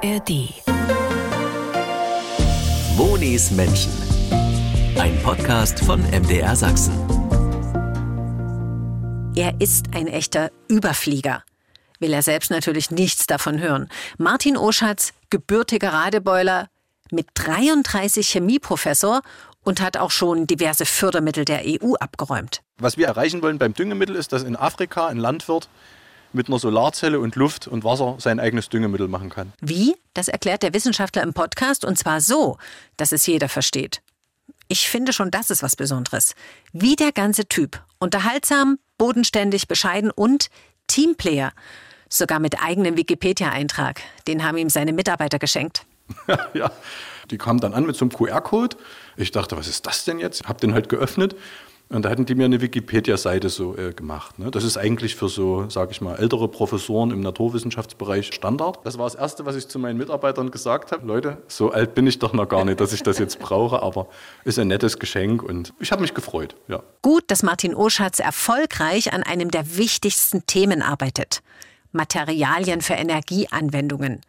ARD. Monis Menschen. Ein Podcast von MDR Sachsen. Er ist ein echter Überflieger. Will er selbst natürlich nichts davon hören. Martin Oschatz, gebürtiger Radebeuler, mit 33 Chemieprofessor und hat auch schon diverse Fördermittel der EU abgeräumt. Was wir erreichen wollen beim Düngemittel ist, dass in Afrika ein Landwirt mit einer Solarzelle und Luft und Wasser sein eigenes Düngemittel machen kann. Wie? Das erklärt der Wissenschaftler im Podcast und zwar so, dass es jeder versteht. Ich finde schon, das ist was Besonderes. Wie der ganze Typ. Unterhaltsam, bodenständig, bescheiden und Teamplayer. Sogar mit eigenem Wikipedia-Eintrag. Den haben ihm seine Mitarbeiter geschenkt. ja, die kamen dann an mit so einem QR-Code. Ich dachte, was ist das denn jetzt? Hab den halt geöffnet und da hatten die mir eine Wikipedia-Seite so äh, gemacht. Ne? Das ist eigentlich für so, sage ich mal, ältere Professoren im Naturwissenschaftsbereich Standard. Das war das Erste, was ich zu meinen Mitarbeitern gesagt habe. Leute, so alt bin ich doch noch gar nicht, dass ich das jetzt brauche, aber ist ein nettes Geschenk und ich habe mich gefreut. Ja. Gut, dass Martin Oschatz erfolgreich an einem der wichtigsten Themen arbeitet. Materialien für Energieanwendungen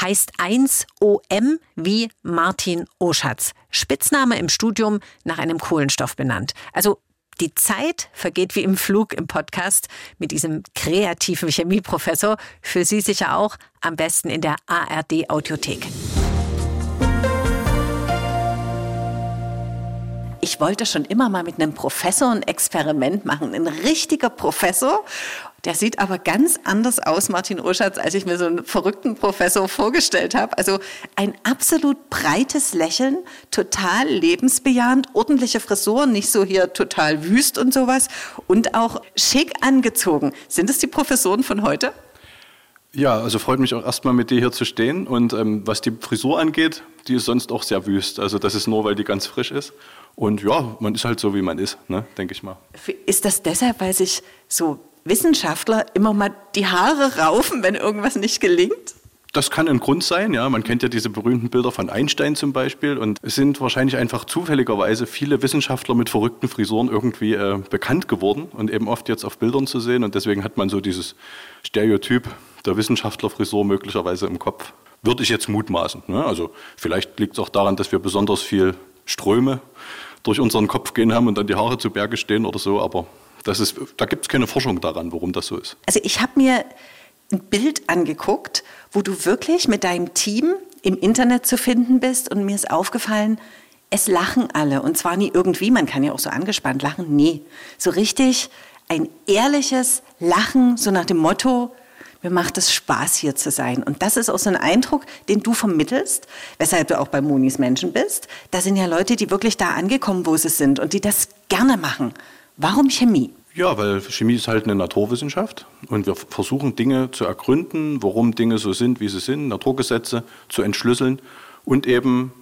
heißt 1OM wie Martin Oschatz. Spitzname im Studium nach einem Kohlenstoff benannt. Also die Zeit vergeht wie im Flug im Podcast mit diesem kreativen Chemieprofessor. Für Sie sicher auch am besten in der ARD Audiothek. Ich wollte schon immer mal mit einem Professor ein Experiment machen. Ein richtiger Professor. Der sieht aber ganz anders aus, Martin Urschatz, als ich mir so einen verrückten Professor vorgestellt habe. Also ein absolut breites Lächeln, total lebensbejahend, ordentliche Frisur, nicht so hier total wüst und sowas und auch schick angezogen. Sind es die Professoren von heute? Ja, also freut mich auch erstmal mit dir hier zu stehen. Und ähm, was die Frisur angeht, die ist sonst auch sehr wüst. Also das ist nur, weil die ganz frisch ist. Und ja, man ist halt so, wie man ist, ne, denke ich mal. Ist das deshalb, weil sich so Wissenschaftler immer mal die Haare raufen, wenn irgendwas nicht gelingt? Das kann ein Grund sein, ja. Man kennt ja diese berühmten Bilder von Einstein zum Beispiel. Und es sind wahrscheinlich einfach zufälligerweise viele Wissenschaftler mit verrückten Frisuren irgendwie äh, bekannt geworden und eben oft jetzt auf Bildern zu sehen. Und deswegen hat man so dieses Stereotyp der Wissenschaftlerfrisur möglicherweise im Kopf. Würde ich jetzt mutmaßen. Ne? Also vielleicht liegt es auch daran, dass wir besonders viel Ströme durch unseren Kopf gehen haben und dann die Haare zu Berge stehen oder so. Aber das ist, da gibt es keine Forschung daran, warum das so ist. Also ich habe mir ein Bild angeguckt, wo du wirklich mit deinem Team im Internet zu finden bist und mir ist aufgefallen, es lachen alle und zwar nie irgendwie, man kann ja auch so angespannt lachen, nee, so richtig ein ehrliches Lachen, so nach dem Motto, mir macht es Spaß hier zu sein. Und das ist auch so ein Eindruck, den du vermittelst, weshalb du auch bei Monis Menschen bist. Da sind ja Leute, die wirklich da angekommen, wo sie sind und die das gerne machen. Warum Chemie? Ja, weil Chemie ist halt eine Naturwissenschaft und wir versuchen Dinge zu ergründen, warum Dinge so sind, wie sie sind, Naturgesetze zu entschlüsseln und eben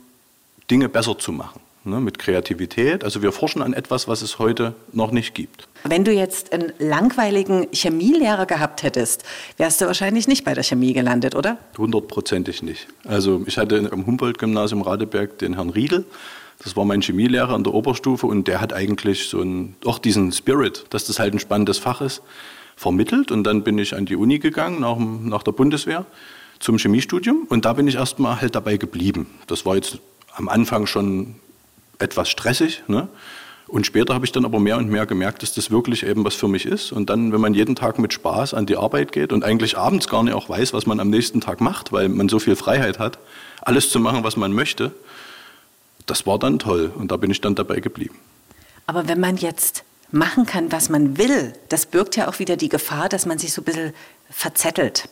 Dinge besser zu machen. Ne, mit Kreativität. Also wir forschen an etwas, was es heute noch nicht gibt. Wenn du jetzt einen langweiligen Chemielehrer gehabt hättest, wärst du wahrscheinlich nicht bei der Chemie gelandet, oder? Hundertprozentig nicht. Also ich hatte am Humboldt-Gymnasium Radeberg den Herrn Riedel. Das war mein Chemielehrer an der Oberstufe und der hat eigentlich so einen, auch diesen Spirit, dass das halt ein spannendes Fach ist, vermittelt. Und dann bin ich an die Uni gegangen, nach, nach der Bundeswehr, zum Chemiestudium. Und da bin ich erstmal halt dabei geblieben. Das war jetzt am Anfang schon etwas stressig. Ne? Und später habe ich dann aber mehr und mehr gemerkt, dass das wirklich eben was für mich ist. Und dann, wenn man jeden Tag mit Spaß an die Arbeit geht und eigentlich abends gar nicht auch weiß, was man am nächsten Tag macht, weil man so viel Freiheit hat, alles zu machen, was man möchte, das war dann toll. Und da bin ich dann dabei geblieben. Aber wenn man jetzt machen kann, was man will, das birgt ja auch wieder die Gefahr, dass man sich so ein bisschen verzettelt.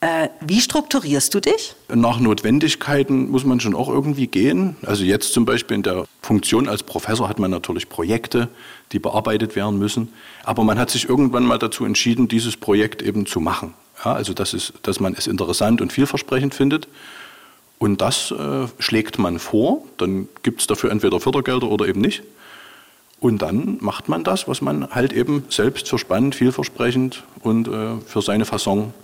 Äh, wie strukturierst du dich? Nach Notwendigkeiten muss man schon auch irgendwie gehen. Also jetzt zum Beispiel in der Funktion als Professor hat man natürlich Projekte, die bearbeitet werden müssen. Aber man hat sich irgendwann mal dazu entschieden, dieses Projekt eben zu machen. Ja, also das ist, dass man es interessant und vielversprechend findet. Und das äh, schlägt man vor. Dann gibt es dafür entweder Fördergelder oder eben nicht. Und dann macht man das, was man halt eben selbst für spannend, vielversprechend und äh, für seine Fasson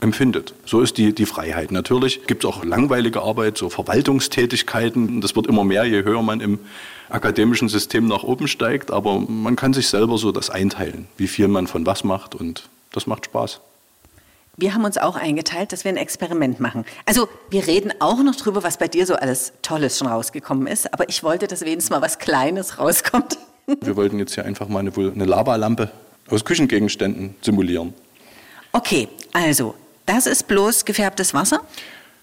empfindet. So ist die, die Freiheit. Natürlich gibt es auch langweilige Arbeit, so Verwaltungstätigkeiten. Das wird immer mehr, je höher man im akademischen System nach oben steigt. Aber man kann sich selber so das einteilen, wie viel man von was macht und das macht Spaß. Wir haben uns auch eingeteilt, dass wir ein Experiment machen. Also wir reden auch noch drüber, was bei dir so alles Tolles schon rausgekommen ist. Aber ich wollte, dass wenigstens mal was Kleines rauskommt. Wir wollten jetzt hier einfach mal eine, eine Lavalampe aus Küchengegenständen simulieren. Okay, also das ist bloß gefärbtes Wasser?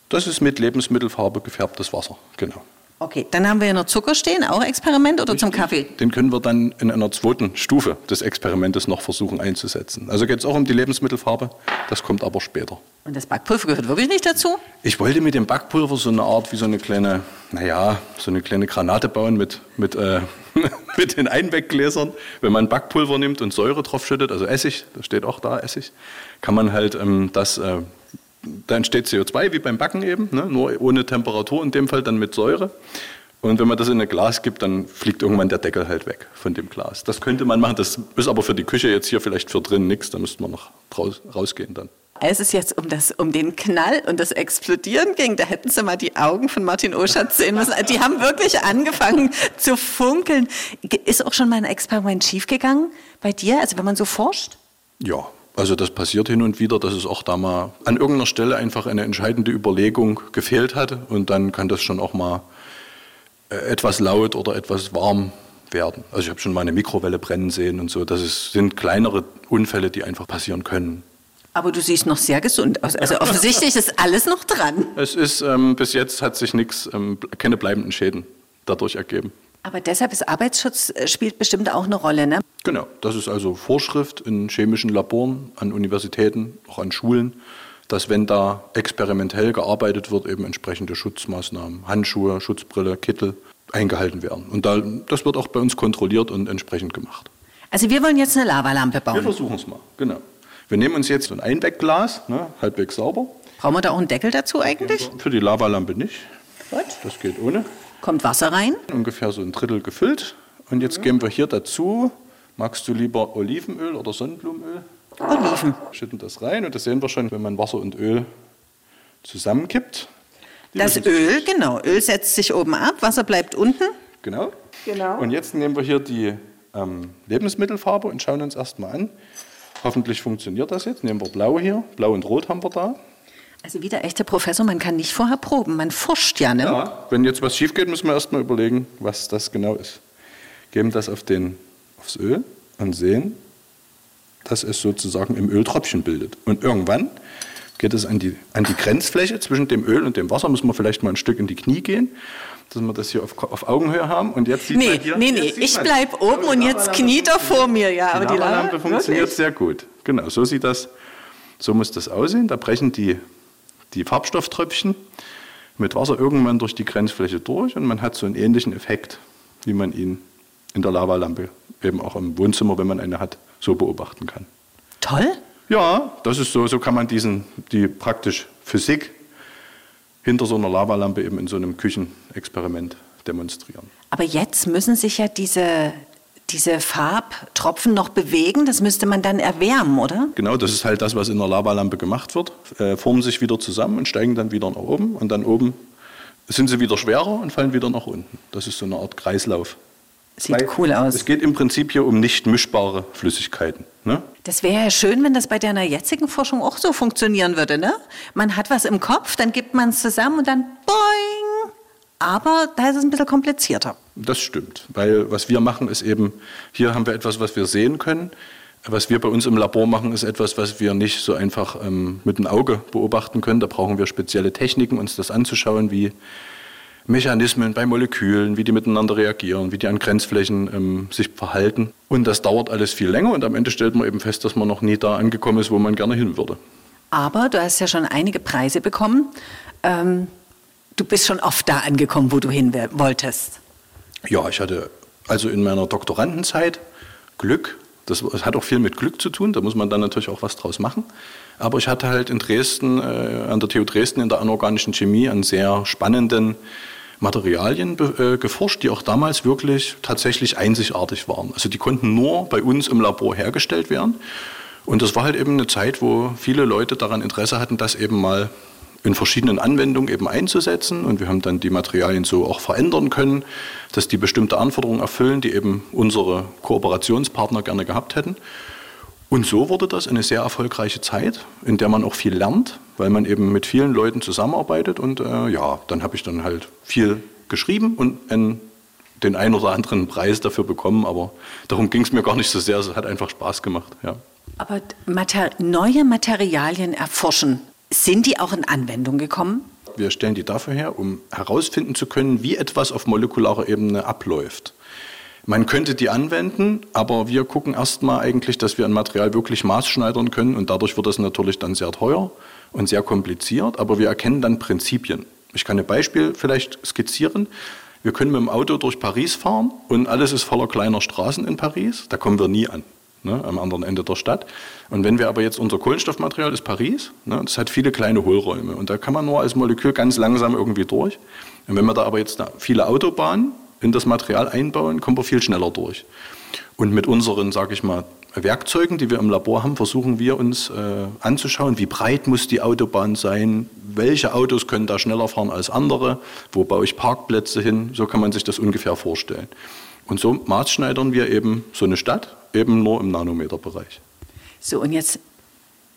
Das ist mit Lebensmittelfarbe gefärbtes Wasser, genau. Okay, dann haben wir hier noch Zucker stehen, auch Experiment oder Richtig. zum Kaffee? Den können wir dann in einer zweiten Stufe des Experimentes noch versuchen einzusetzen. Also geht es auch um die Lebensmittelfarbe, das kommt aber später. Und das Backpulver gehört wirklich nicht dazu? Ich wollte mit dem Backpulver so eine Art wie so eine kleine, naja, so eine kleine Granate bauen mit, mit, äh, mit den Einweggläsern. Wenn man Backpulver nimmt und Säure drauf schüttet, also Essig, da steht auch da Essig, kann man halt ähm, das, äh, da entsteht CO2 wie beim Backen eben, ne? nur ohne Temperatur, in dem Fall dann mit Säure. Und wenn man das in ein Glas gibt, dann fliegt irgendwann der Deckel halt weg von dem Glas. Das könnte man machen, das ist aber für die Küche jetzt hier vielleicht für drin nichts, da müsste man noch draus, rausgehen dann. Als es jetzt um, das, um den Knall und das Explodieren ging, da hätten Sie mal die Augen von Martin Oschatz sehen müssen. Die haben wirklich angefangen zu funkeln. Ist auch schon mal ein Experiment schiefgegangen bei dir, also wenn man so forscht? Ja, also das passiert hin und wieder, dass es auch da mal an irgendeiner Stelle einfach eine entscheidende Überlegung gefehlt hat und dann kann das schon auch mal äh, etwas laut oder etwas warm werden. Also ich habe schon mal eine Mikrowelle brennen sehen und so. Das ist, sind kleinere Unfälle, die einfach passieren können. Aber du siehst noch sehr gesund aus. Also offensichtlich ist alles noch dran. Es ist ähm, bis jetzt hat sich nichts, ähm, keine bleibenden Schäden dadurch ergeben. Aber deshalb ist Arbeitsschutz äh, spielt bestimmt auch eine Rolle, ne? Genau, das ist also Vorschrift in chemischen Laboren, an Universitäten, auch an Schulen, dass wenn da experimentell gearbeitet wird, eben entsprechende Schutzmaßnahmen, Handschuhe, Schutzbrille, Kittel eingehalten werden. Und da, das wird auch bei uns kontrolliert und entsprechend gemacht. Also wir wollen jetzt eine Lavalampe Wir bauen. versuchen es mal, genau. Wir nehmen uns jetzt ein Einwegglas, ne, halbwegs sauber. Brauchen wir da auch einen Deckel dazu eigentlich? Für die Lavalampe nicht. Gut. Das geht ohne. Kommt Wasser rein? Ungefähr so ein Drittel gefüllt. Und jetzt geben wir hier dazu, magst du lieber Olivenöl oder Sonnenblumenöl? Oliven. Schütten das rein und das sehen wir schon, wenn man Wasser und Öl zusammenkippt. Die Das Öl, genau. Öl setzt sich oben ab, Wasser bleibt unten. Genau. Genau. Und jetzt nehmen wir hier die ähm, Lebensmittelfarbe und schauen uns erstmal an. Hoffentlich funktioniert das jetzt. Nehmen wir blau hier. Blau und rot haben wir da. Also wie der echte Professor, man kann nicht vorher proben, man forscht ja, ne? Ja. Wenn jetzt was schief geht, müssen wir erstmal überlegen, was das genau ist. Geben das auf den, aufs Öl und sehen, dass es sozusagen im Öl Tröpfchen bildet. Und irgendwann geht es an die, an die Grenzfläche zwischen dem Öl und dem Wasser. Müssen wir vielleicht mal ein Stück in die Knie gehen, dass wir das hier auf, auf Augenhöhe haben. Und jetzt sieht Nee, man hier, nee, nee, ich man- bleib oben und jetzt kniet er vor mir, ja. Die Aber die Lavalampe Lava- funktioniert wirklich? sehr gut. Genau, so sieht das, so muss das aussehen. Da brechen die, die Farbstofftröpfchen mit Wasser irgendwann durch die Grenzfläche durch und man hat so einen ähnlichen Effekt, wie man ihn in der Lavalampe eben auch im Wohnzimmer, wenn man eine hat, so beobachten kann. Toll. Ja, das ist so, so kann man diesen, die praktisch Physik hinter so einer Lavalampe eben in so einem Küchenexperiment demonstrieren. Aber jetzt müssen sich ja diese, diese Farbtropfen noch bewegen. Das müsste man dann erwärmen, oder? Genau, das ist halt das, was in der Lavalampe gemacht wird. Äh, formen sich wieder zusammen und steigen dann wieder nach oben. Und dann oben sind sie wieder schwerer und fallen wieder nach unten. Das ist so eine Art Kreislauf. Sieht Weil cool aus. Es geht im Prinzip hier um nicht mischbare Flüssigkeiten. Ne? Das wäre ja schön, wenn das bei deiner jetzigen Forschung auch so funktionieren würde, ne? Man hat was im Kopf, dann gibt man es zusammen und dann boing. Aber da ist es ein bisschen komplizierter. Das stimmt, weil was wir machen ist eben, hier haben wir etwas, was wir sehen können. Was wir bei uns im Labor machen, ist etwas, was wir nicht so einfach ähm, mit dem Auge beobachten können. Da brauchen wir spezielle Techniken, uns das anzuschauen, wie Mechanismen bei Molekülen, wie die miteinander reagieren, wie die an Grenzflächen ähm, sich verhalten. Und das dauert alles viel länger und am Ende stellt man eben fest, dass man noch nie da angekommen ist, wo man gerne hin würde. Aber du hast ja schon einige Preise bekommen. Ähm, du bist schon oft da angekommen, wo du hin wolltest. Ja, ich hatte also in meiner Doktorandenzeit Glück. Das hat auch viel mit Glück zu tun, da muss man dann natürlich auch was draus machen. Aber ich hatte halt in Dresden, äh, an der TU Dresden in der anorganischen Chemie an sehr spannenden Materialien äh, geforscht, die auch damals wirklich tatsächlich einzigartig waren. Also die konnten nur bei uns im Labor hergestellt werden. Und das war halt eben eine Zeit, wo viele Leute daran Interesse hatten, das eben mal in verschiedenen Anwendungen eben einzusetzen. Und wir haben dann die Materialien so auch verändern können, dass die bestimmte Anforderungen erfüllen, die eben unsere Kooperationspartner gerne gehabt hätten. Und so wurde das eine sehr erfolgreiche Zeit, in der man auch viel lernt, weil man eben mit vielen Leuten zusammenarbeitet. Und äh, ja, dann habe ich dann halt viel geschrieben und einen, den einen oder anderen Preis dafür bekommen. Aber darum ging es mir gar nicht so sehr. Es hat einfach Spaß gemacht. Ja. Aber Mater neue Materialien erforschen, sind die auch in Anwendung gekommen? Wir stellen die dafür her, um herausfinden zu können, wie etwas auf molekularer Ebene abläuft. Man könnte die anwenden, aber wir gucken erstmal eigentlich, dass wir ein Material wirklich maßschneidern können und dadurch wird das natürlich dann sehr teuer und sehr kompliziert, aber wir erkennen dann Prinzipien. Ich kann ein Beispiel vielleicht skizzieren. Wir können mit dem Auto durch Paris fahren und alles ist voller kleiner Straßen in Paris. Da kommen wir nie an, ne, am anderen Ende der Stadt. Und wenn wir aber jetzt unser Kohlenstoffmaterial ist Paris, ne, das hat viele kleine Hohlräume und da kann man nur als Molekül ganz langsam irgendwie durch. Und wenn wir da aber jetzt viele Autobahnen in das Material einbauen, kommen wir viel schneller durch. Und mit unseren, sage ich mal, Werkzeugen, die wir im Labor haben, versuchen wir uns äh, anzuschauen, wie breit muss die Autobahn sein, welche Autos können da schneller fahren als andere, wo baue ich Parkplätze hin, so kann man sich das ungefähr vorstellen. Und so maßschneidern wir eben so eine Stadt, eben nur im Nanometerbereich. So, und jetzt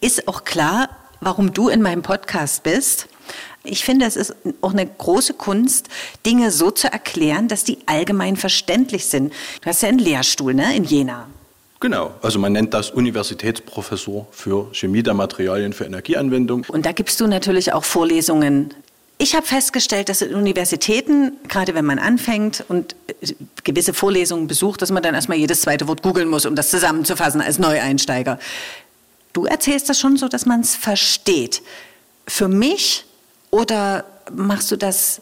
ist auch klar, warum du in meinem Podcast bist. Ich finde, es ist auch eine große Kunst, Dinge so zu erklären, dass die allgemein verständlich sind. Du hast ja einen Lehrstuhl ne, in Jena. Genau, also man nennt das Universitätsprofessor für Chemie der Materialien für Energieanwendung. Und da gibst du natürlich auch Vorlesungen. Ich habe festgestellt, dass in Universitäten, gerade wenn man anfängt und äh, gewisse Vorlesungen besucht, dass man dann erstmal jedes zweite Wort googeln muss, um das zusammenzufassen als Neueinsteiger. Du erzählst das schon so, dass man es versteht. Für mich oder machst du das,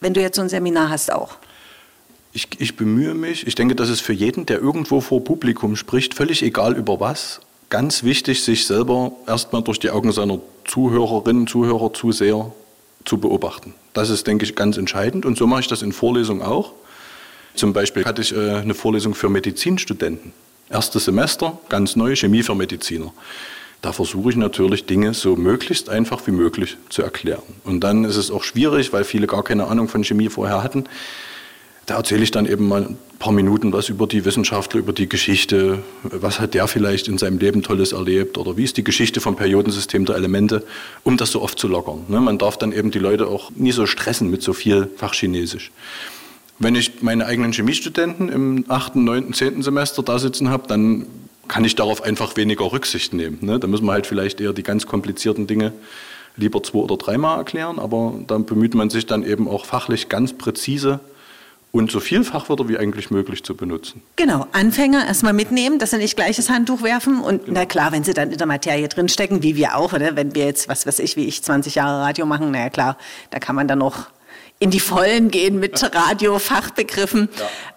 wenn du jetzt so ein Seminar hast, auch? Ich, ich bemühe mich. Ich denke, das ist für jeden, der irgendwo vor Publikum spricht, völlig egal über was, ganz wichtig, sich selber erstmal durch die Augen seiner Zuhörerinnen, Zuhörer, Zuseher zu beobachten. Das ist, denke ich, ganz entscheidend. Und so mache ich das in Vorlesungen auch. Zum Beispiel hatte ich äh, eine Vorlesung für Medizinstudenten. Erstes Semester, ganz neu, Chemie für Mediziner. Da versuche ich natürlich Dinge so möglichst einfach wie möglich zu erklären. Und dann ist es auch schwierig, weil viele gar keine Ahnung von Chemie vorher hatten. Da erzähle ich dann eben mal ein paar Minuten was über die Wissenschaftler, über die Geschichte. Was hat der vielleicht in seinem Leben Tolles erlebt? Oder wie ist die Geschichte vom Periodensystem der Elemente, um das so oft zu lockern. Ne? Man darf dann eben die Leute auch nie so stressen mit so viel Fachchinesisch. Wenn ich meine eigenen Chemiestudenten im 8., 9., 10. Semester da sitzen habe, dann kann ich darauf einfach weniger Rücksicht nehmen. Ne? Da müssen wir halt vielleicht eher die ganz komplizierten Dinge lieber zwei oder dreimal erklären, aber dann bemüht man sich dann eben auch fachlich ganz präzise und so viel Fachwörter wie eigentlich möglich zu benutzen. Genau, Anfänger erstmal mitnehmen, dass sie nicht gleich das Handtuch werfen und genau. na klar, wenn sie dann in der Materie drinstecken, wie wir auch, oder? wenn wir jetzt, was weiß ich, wie ich 20 Jahre Radio machen, naja klar, da kann man dann noch in die Vollen gehen mit Radio-Fachbegriffen.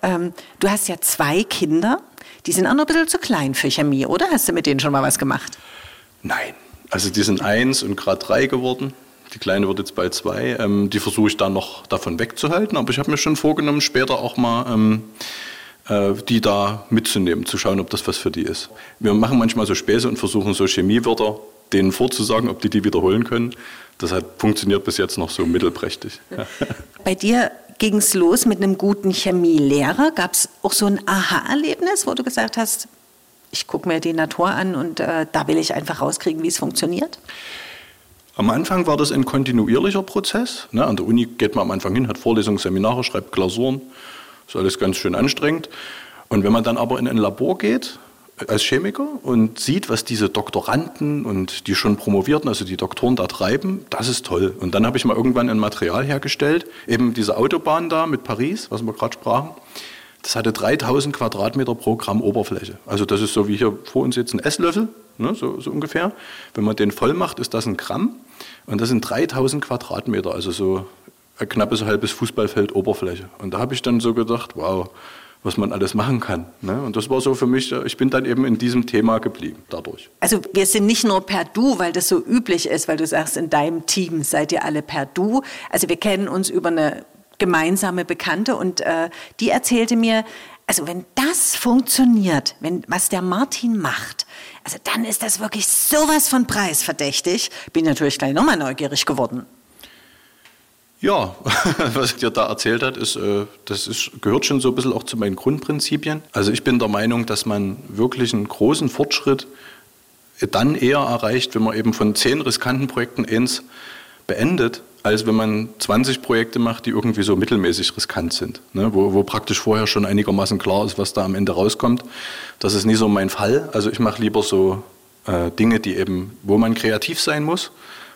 Ja. Ähm, du hast ja zwei Kinder. Die sind auch noch ein bisschen zu klein für Chemie, oder? Hast du mit denen schon mal was gemacht? Nein. Also die sind eins und gerade drei geworden. Die Kleine wird jetzt bald zwei. Ähm, die versuche ich dann noch davon wegzuhalten. Aber ich habe mir schon vorgenommen, später auch mal ähm, äh, die da mitzunehmen, zu schauen, ob das was für die ist. Wir machen manchmal so Späße und versuchen so Chemiewörter denen vorzusagen, ob die die wiederholen können. Das hat funktioniert bis jetzt noch so mittelprächtig. Bei dir ging es los mit einem guten Chemielehrer. Gab es auch so ein Aha-Erlebnis, wo du gesagt hast, ich gucke mir die Natur an und äh, da will ich einfach rauskriegen, wie es funktioniert? Am Anfang war das ein kontinuierlicher Prozess. Ne? An der Uni geht man am Anfang hin, hat Vorlesungen, Seminare, schreibt Klausuren. Ist alles ganz schön anstrengend. Und wenn man dann aber in ein Labor geht, als Chemiker und sieht, was diese Doktoranden und die schon Promovierten, also die Doktoren da treiben, das ist toll. Und dann habe ich mal irgendwann ein Material hergestellt, eben diese Autobahn da mit Paris, was wir gerade sprachen. Das hatte 3000 Quadratmeter pro Gramm Oberfläche. Also das ist so wie hier vor uns jetzt ein Esslöffel, ne, so, so ungefähr. Wenn man den voll macht, ist das ein Gramm. Und das sind 3000 Quadratmeter, also so ein knappes halbes Fußballfeld Oberfläche. Und da habe ich dann so gedacht, wow, was man alles machen kann. Ne? Und das war so für mich, ich bin dann eben in diesem Thema geblieben dadurch. Also wir sind nicht nur per Du, weil das so üblich ist, weil du sagst, in deinem Team seid ihr alle per Du. Also wir kennen uns über eine gemeinsame Bekannte und äh, die erzählte mir, also wenn das funktioniert, wenn was der Martin macht, also dann ist das wirklich sowas von preisverdächtig. Bin natürlich gleich nochmal neugierig geworden. Ja, was dir da erzählt hat, ist, äh, das ist, gehört schon so ein bisschen auch zu meinen Grundprinzipien. Also ich bin der Meinung, dass man wirklich einen großen Fortschritt dann eher erreicht, wenn man eben von zehn riskanten Projekten eins beendet, als wenn man 20 Projekte macht, die irgendwie so mittelmäßig riskant sind, ne? wo, wo praktisch vorher schon einigermaßen klar ist, was da am Ende rauskommt. Das ist nie so mein Fall. Also ich mache lieber so äh, Dinge, die eben, wo man kreativ sein muss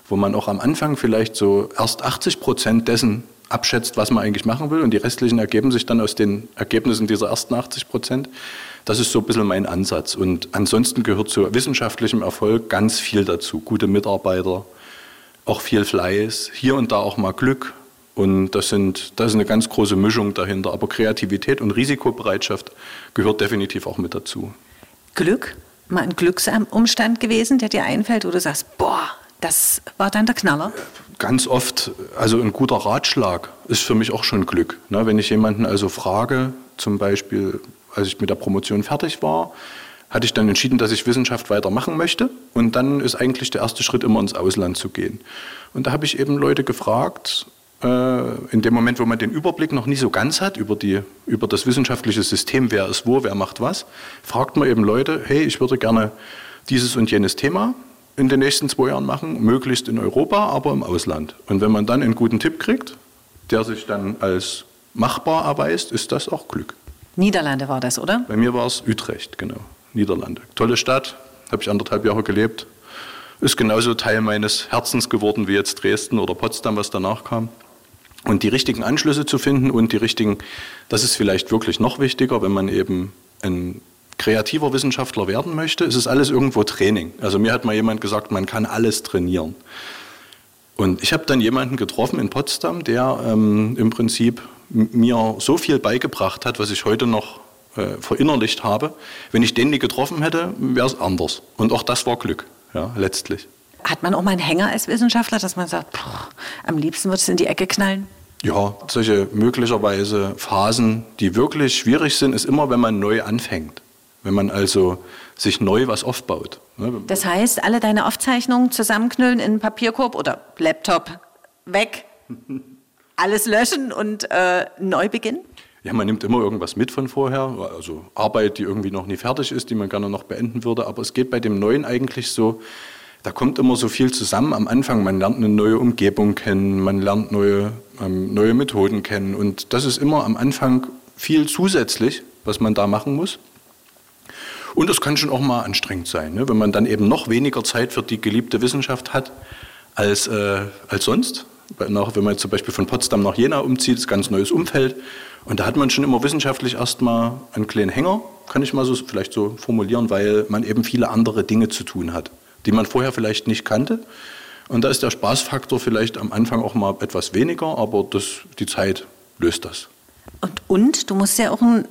wo man auch am Anfang vielleicht so erst 80 Prozent dessen abschätzt, was man eigentlich machen will und die restlichen ergeben sich dann aus den Ergebnissen dieser ersten 80 Prozent. Das ist so ein bisschen mein Ansatz. Und ansonsten gehört zu wissenschaftlichem Erfolg ganz viel dazu. Gute Mitarbeiter, auch viel Fleiß, hier und da auch mal Glück. Und das, sind, das ist eine ganz große Mischung dahinter. Aber Kreativität und Risikobereitschaft gehört definitiv auch mit dazu. Glück? Mal ein Glücksumstand gewesen, der dir einfällt, wo du sagst, boah, das war dann der Knaller? Ganz oft, also ein guter Ratschlag ist für mich auch schon Glück. Ne? Wenn ich jemanden also frage, zum Beispiel, als ich mit der Promotion fertig war, hatte ich dann entschieden, dass ich Wissenschaft weitermachen möchte. Und dann ist eigentlich der erste Schritt immer ins Ausland zu gehen. Und da habe ich eben Leute gefragt, äh, in dem Moment, wo man den Überblick noch nie so ganz hat über, die, über das wissenschaftliche System, wer ist wo, wer macht was, fragt man eben Leute, hey, ich würde gerne dieses und jenes Thema in den nächsten zwei Jahren machen, möglichst in Europa, aber im Ausland. Und wenn man dann einen guten Tipp kriegt, der sich dann als machbar erweist, ist das auch Glück. Niederlande war das, oder? Bei mir war es Utrecht, genau. Niederlande. Tolle Stadt, habe ich anderthalb Jahre gelebt. Ist genauso Teil meines Herzens geworden wie jetzt Dresden oder Potsdam, was danach kam. Und die richtigen Anschlüsse zu finden und die richtigen, das ist vielleicht wirklich noch wichtiger, wenn man eben ein kreativer Wissenschaftler werden möchte, ist es alles irgendwo Training. Also mir hat mal jemand gesagt, man kann alles trainieren. Und ich habe dann jemanden getroffen in Potsdam, der ähm, im Prinzip mir so viel beigebracht hat, was ich heute noch äh, verinnerlicht habe. Wenn ich den nie getroffen hätte, wäre es anders. Und auch das war Glück, ja, letztlich. Hat man auch mal einen Hänger als Wissenschaftler, dass man sagt, boah, am liebsten würde es in die Ecke knallen? Ja, solche möglicherweise Phasen, die wirklich schwierig sind, ist immer, wenn man neu anfängt. Wenn man also sich neu was aufbaut. Ne? Das heißt, alle deine Aufzeichnungen zusammenknüllen in einen Papierkorb oder Laptop weg, alles löschen und äh, neu beginnen? Ja, man nimmt immer irgendwas mit von vorher, also Arbeit, die irgendwie noch nie fertig ist, die man gerne noch beenden würde. Aber es geht bei dem Neuen eigentlich so, da kommt immer so viel zusammen am Anfang. Man lernt eine neue Umgebung kennen, man lernt neue, ähm, neue Methoden kennen. Und das ist immer am Anfang viel zusätzlich, was man da machen muss. Und es kann schon auch mal anstrengend sein, ne? wenn man dann eben noch weniger Zeit für die geliebte Wissenschaft hat als, äh, als sonst. Wenn man zum Beispiel von Potsdam nach Jena umzieht, ist ein ganz neues Umfeld. Und da hat man schon immer wissenschaftlich erstmal einen kleinen Hänger, kann ich mal so vielleicht so formulieren, weil man eben viele andere Dinge zu tun hat, die man vorher vielleicht nicht kannte. Und da ist der Spaßfaktor vielleicht am Anfang auch mal etwas weniger, aber das, die Zeit löst das. Und, und du musst ja auch ein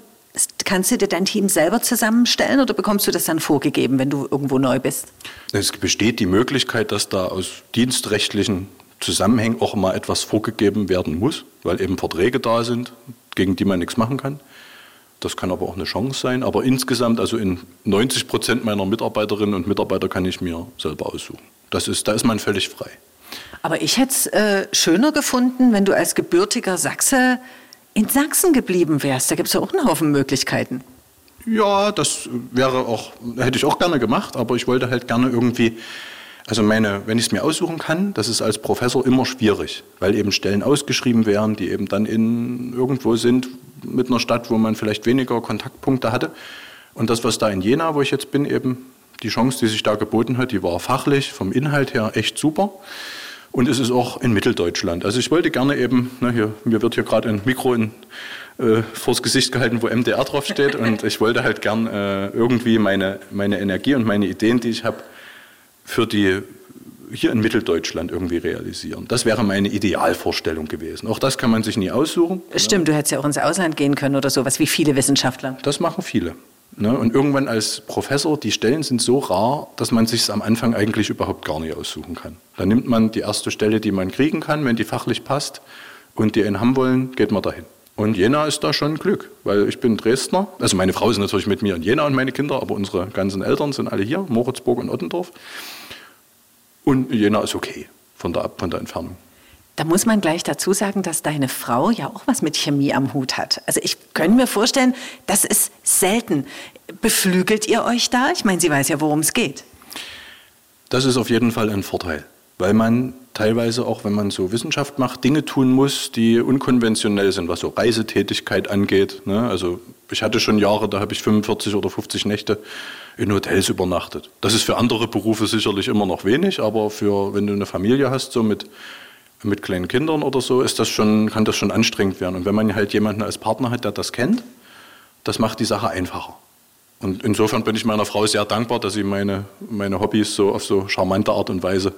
Kannst du dir dein Team selber zusammenstellen oder bekommst du das dann vorgegeben, wenn du irgendwo neu bist? Es besteht die Möglichkeit, dass da aus dienstrechtlichen Zusammenhängen auch mal etwas vorgegeben werden muss, weil eben Verträge da sind, gegen die man nichts machen kann. Das kann aber auch eine Chance sein. Aber insgesamt, also in 90 Prozent meiner Mitarbeiterinnen und Mitarbeiter kann ich mir selber aussuchen. Das ist, da ist man völlig frei. Aber ich hätte es äh, schöner gefunden, wenn du als gebürtiger Sachse in Sachsen geblieben wärst. Da gibt es ja auch einen Haufen Möglichkeiten. Ja, das wäre auch, hätte ich auch gerne gemacht, aber ich wollte halt gerne irgendwie, also meine, wenn ich es mir aussuchen kann, das ist als Professor immer schwierig, weil eben Stellen ausgeschrieben werden, die eben dann in irgendwo sind mit einer Stadt, wo man vielleicht weniger Kontaktpunkte hatte. Und das, was da in Jena, wo ich jetzt bin, eben die Chance, die sich da geboten hat, die war fachlich vom Inhalt her echt super. Und es ist auch in Mitteldeutschland. Also ich wollte gerne eben, na hier, mir wird hier gerade ein Mikro in, äh, vors Gesicht gehalten, wo MDR draufsteht. und ich wollte halt gern äh, irgendwie meine, meine Energie und meine Ideen, die ich habe, für die hier in Mitteldeutschland irgendwie realisieren. Das wäre meine Idealvorstellung gewesen. Auch das kann man sich nie aussuchen. Stimmt, du hättest ja auch ins Ausland gehen können oder sowas, wie viele Wissenschaftler. Das machen viele. Ne? Und irgendwann als Professor, die Stellen sind so rar, dass man sich am Anfang eigentlich überhaupt gar nicht aussuchen kann. Da nimmt man die erste Stelle, die man kriegen kann, wenn die fachlich passt und die einen haben wollen, geht man dahin. Und Jena ist da schon Glück, weil ich bin Dresdner. Also meine Frau ist natürlich mit mir in Jena und meine Kinder, aber unsere ganzen Eltern sind alle hier, Moritzburg und Ottendorf. Und Jena ist okay von der, von der Entfernung. Da muss man gleich dazu sagen, dass deine Frau ja auch was mit Chemie am Hut hat. Also ich könnte mir vorstellen, das ist selten. Beflügelt ihr euch da? Ich meine, sie weiß ja, worum es geht. Das ist auf jeden Fall ein Vorteil, weil man teilweise auch, wenn man so Wissenschaft macht, Dinge tun muss, die unkonventionell sind, was so Reisetätigkeit angeht. Ne? Also ich hatte schon Jahre, da habe ich 45 oder 50 Nächte in Hotels übernachtet. Das ist für andere Berufe sicherlich immer noch wenig, aber für wenn du eine Familie hast, so mit mit kleinen Kindern oder so, ist das schon, kann das schon anstrengend werden. Und wenn man halt jemanden als Partner hat, der das kennt, das macht die Sache einfacher. Und insofern bin ich meiner Frau sehr dankbar, dass sie meine, meine Hobbys so auf so charmante Art und Weise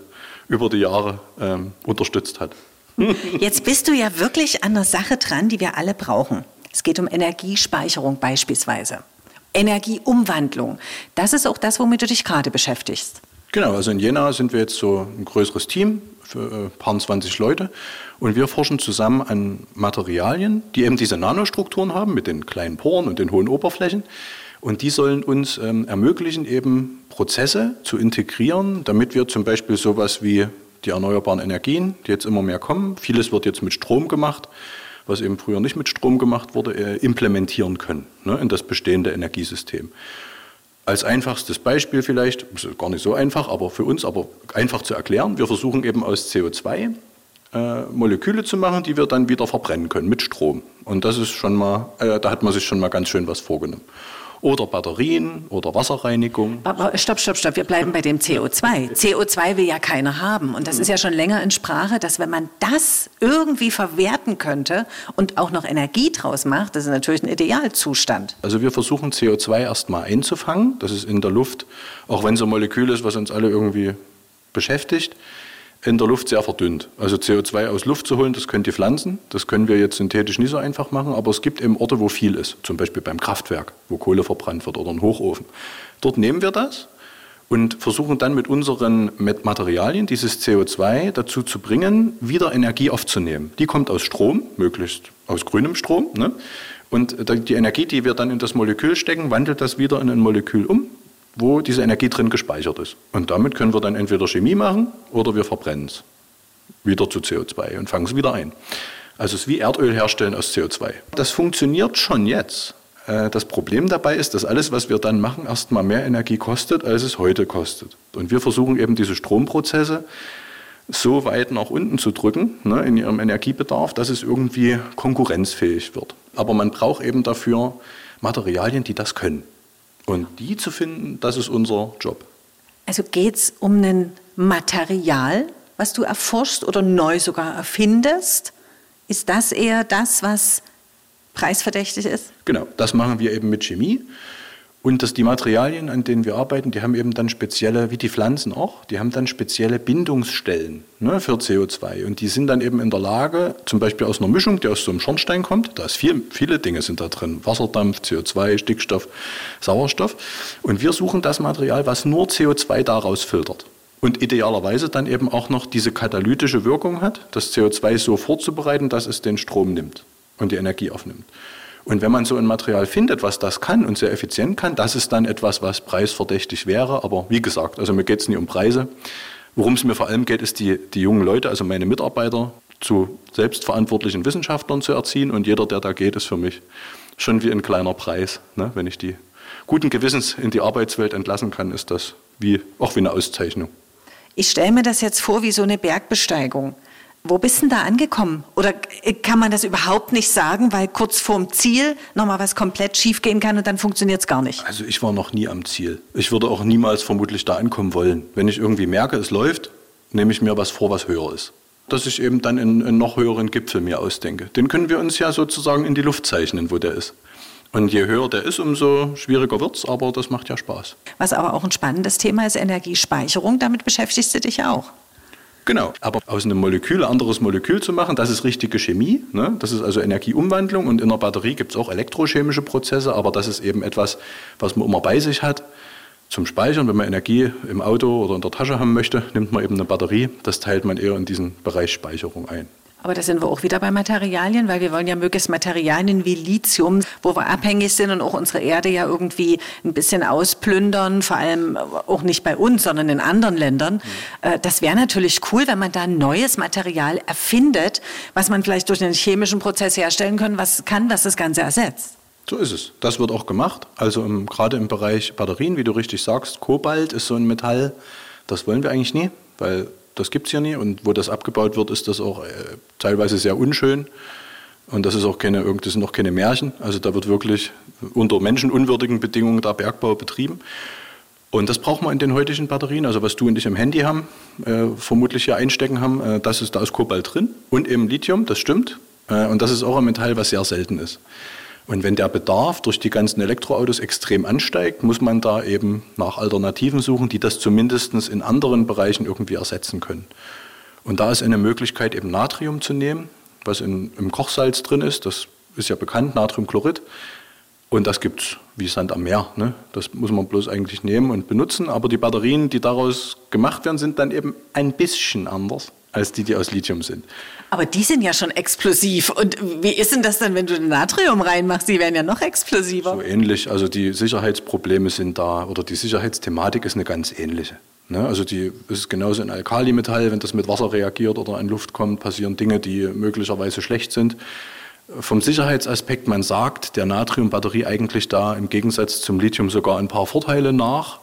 über die Jahre ähm, unterstützt hat. Jetzt bist du ja wirklich an der Sache dran, die wir alle brauchen. Es geht um Energiespeicherung beispielsweise. Energieumwandlung. Das ist auch das, womit du dich gerade beschäftigst. Genau, also in Jena sind wir jetzt so ein größeres Team, für ein äh, paar 20 Leute. Und wir forschen zusammen an Materialien, die eben diese Nanostrukturen haben mit den kleinen Poren und den hohen Oberflächen. Und die sollen uns ähm, ermöglichen, eben Prozesse zu integrieren, damit wir zum Beispiel sowas wie die erneuerbaren Energien, die jetzt immer mehr kommen, vieles wird jetzt mit Strom gemacht, was eben früher nicht mit Strom gemacht wurde, äh, implementieren können ne, in das bestehende Energiesystem. Als einfachstes Beispiel vielleicht, gar nicht so einfach, aber für uns aber einfach zu erklären, wir versuchen eben aus CO2 äh, Moleküle zu machen, die wir dann wieder verbrennen können mit Strom. Und das ist schon mal, äh, da hat man sich schon mal ganz schön was vorgenommen oder Batterien oder Wasserreinigung. Aber stopp, stopp, stopp, wir bleiben bei dem CO2. CO2 will ja keiner haben. Und das ist ja schon länger in Sprache, dass wenn man das irgendwie verwerten könnte und auch noch Energie draus macht, das ist natürlich ein Idealzustand. Also wir versuchen CO2 erstmal einzufangen. Das ist in der Luft, auch wenn es ein Molekül ist, was uns alle irgendwie beschäftigt in der Luft sehr verdünnt. Also CO2 aus Luft zu holen, das können die Pflanzen. Das können wir jetzt synthetisch nicht so einfach machen, aber es gibt eben Orte, wo viel ist. Zum Beispiel beim Kraftwerk, wo Kohle verbrannt wird oder ein Hochofen. Dort nehmen wir das und versuchen dann mit unseren Materialien dieses CO2 dazu zu bringen, wieder Energie aufzunehmen. Die kommt aus Strom, möglichst aus grünem Strom. Ne? Und die Energie, die wir dann in das Molekül stecken, wandelt das wieder in ein Molekül um wo diese Energie drin gespeichert ist. Und damit können wir dann entweder Chemie machen oder wir verbrennen es wieder zu CO2 und fangen es wieder ein. Also es ist wie Erdöl herstellen aus CO2. Das funktioniert schon jetzt. Äh, das Problem dabei ist, dass alles, was wir dann machen, erstmal mehr Energie kostet, als es heute kostet. Und wir versuchen eben diese Stromprozesse so weit nach unten zu drücken ne, in ihrem Energiebedarf, dass es irgendwie konkurrenzfähig wird. Aber man braucht eben dafür Materialien, die das können. Und die zu finden, das ist unser Job. Also geht es um ein Material, was du erforschst oder neu sogar erfindest? Ist das eher das, was preisverdächtig ist? Genau, das machen wir eben mit Chemie. Und dass die Materialien, an denen wir arbeiten, die haben eben dann spezielle, wie die Pflanzen auch, die haben dann spezielle Bindungsstellen ne, für CO2. Und die sind dann eben in der Lage, zum Beispiel aus einer Mischung, die aus so einem Schornstein kommt, da ist viel, viele Dinge sind da drin, Wasserdampf, CO2, Stickstoff, Sauerstoff. Und wir suchen das Material, was nur CO2 daraus filtert. Und idealerweise dann eben auch noch diese katalytische Wirkung hat, das CO2 so vorzubereiten, dass es den Strom nimmt und die Energie aufnimmt. Und wenn man so ein Material findet, was das kann und sehr effizient kann, das ist dann etwas, was preisverdächtig wäre. Aber wie gesagt, also mir geht es nicht um Preise. Worum es mir vor allem geht, ist die, die jungen Leute, also meine Mitarbeiter, zu selbstverantwortlichen Wissenschaftlern zu erziehen. Und jeder, der da geht, ist für mich schon wie ein kleiner Preis. Ne? Wenn ich die guten Gewissens in die Arbeitswelt entlassen kann, ist das wie, auch wie eine Auszeichnung. Ich stelle mir das jetzt vor wie so eine Bergbesteigung. Wo bist denn da angekommen? Oder kann man das überhaupt nicht sagen, weil kurz vorm Ziel nochmal was komplett schief gehen kann und dann funktioniert es gar nicht? Also ich war noch nie am Ziel. Ich würde auch niemals vermutlich da ankommen wollen. Wenn ich irgendwie merke, es läuft, nehme ich mir was vor, was höher ist. Dass ich eben dann einen, einen noch höheren Gipfel mir ausdenke. Den können wir uns ja sozusagen in die Luft zeichnen, wo der ist. Und je höher der ist, umso schwieriger wird es, aber das macht ja Spaß. Was aber auch ein spannendes Thema ist, Energiespeicherung. Damit beschäftigst du dich ja auch. Genau, aber aus einem Molekül ein anderes Molekül zu machen, das ist richtige Chemie. Ne? Das ist also Energieumwandlung und in der Batterie gibt es auch elektrochemische Prozesse, aber das ist eben etwas, was man immer bei sich hat. Zum Speichern, wenn man Energie im Auto oder in der Tasche haben möchte, nimmt man eben eine Batterie. Das teilt man eher in diesen Bereich Speicherung ein. Aber da sind wir auch wieder bei Materialien, weil wir wollen ja möglichst Materialien wie Lithium, wo wir abhängig sind und auch unsere Erde ja irgendwie ein bisschen ausplündern, vor allem auch nicht bei uns, sondern in anderen Ländern. Mhm. Das wäre natürlich cool, wenn man da ein neues Material erfindet, was man vielleicht durch einen chemischen Prozess herstellen kann, was kann, was das Ganze ersetzt. So ist es. Das wird auch gemacht. Also im, gerade im Bereich Batterien, wie du richtig sagst, Kobalt ist so ein Metall, das wollen wir eigentlich nie, weil das gibt es hier nie. Und wo das abgebaut wird, ist das auch äh, teilweise sehr unschön. Und das ist auch keine, das sind auch keine Märchen. Also da wird wirklich unter menschenunwürdigen Bedingungen der Bergbau betrieben. Und das braucht man in den heutigen Batterien. Also was du und ich im Handy haben, äh, vermutlich hier einstecken haben, äh, das ist, da ist Kobalt drin und eben Lithium, das stimmt. Äh, und das ist auch ein Metall, was sehr selten ist. Und wenn der Bedarf durch die ganzen Elektroautos extrem ansteigt, muss man da eben nach Alternativen suchen, die das zumindest in anderen Bereichen irgendwie ersetzen können. Und da ist eine Möglichkeit, eben Natrium zu nehmen, was in, im Kochsalz drin ist. Das ist ja bekannt, Natriumchlorid. Und das gibt es wie Sand am Meer. Ne? Das muss man bloß eigentlich nehmen und benutzen. Aber die Batterien, die daraus gemacht werden, sind dann eben ein bisschen anders als die, die aus Lithium sind. Aber die sind ja schon explosiv. Und wie ist denn das dann, wenn du Natrium reinmachst? Die werden ja noch explosiver. So ähnlich. Also die Sicherheitsprobleme sind da oder die Sicherheitsthematik ist eine ganz ähnliche. Ne? Also die ist genauso ein Alkalimetall, wenn das mit Wasser reagiert oder an Luft kommt, passieren Dinge, die möglicherweise schlecht sind. Vom Sicherheitsaspekt, man sagt der Natriumbatterie eigentlich da im Gegensatz zum Lithium sogar ein paar Vorteile nach.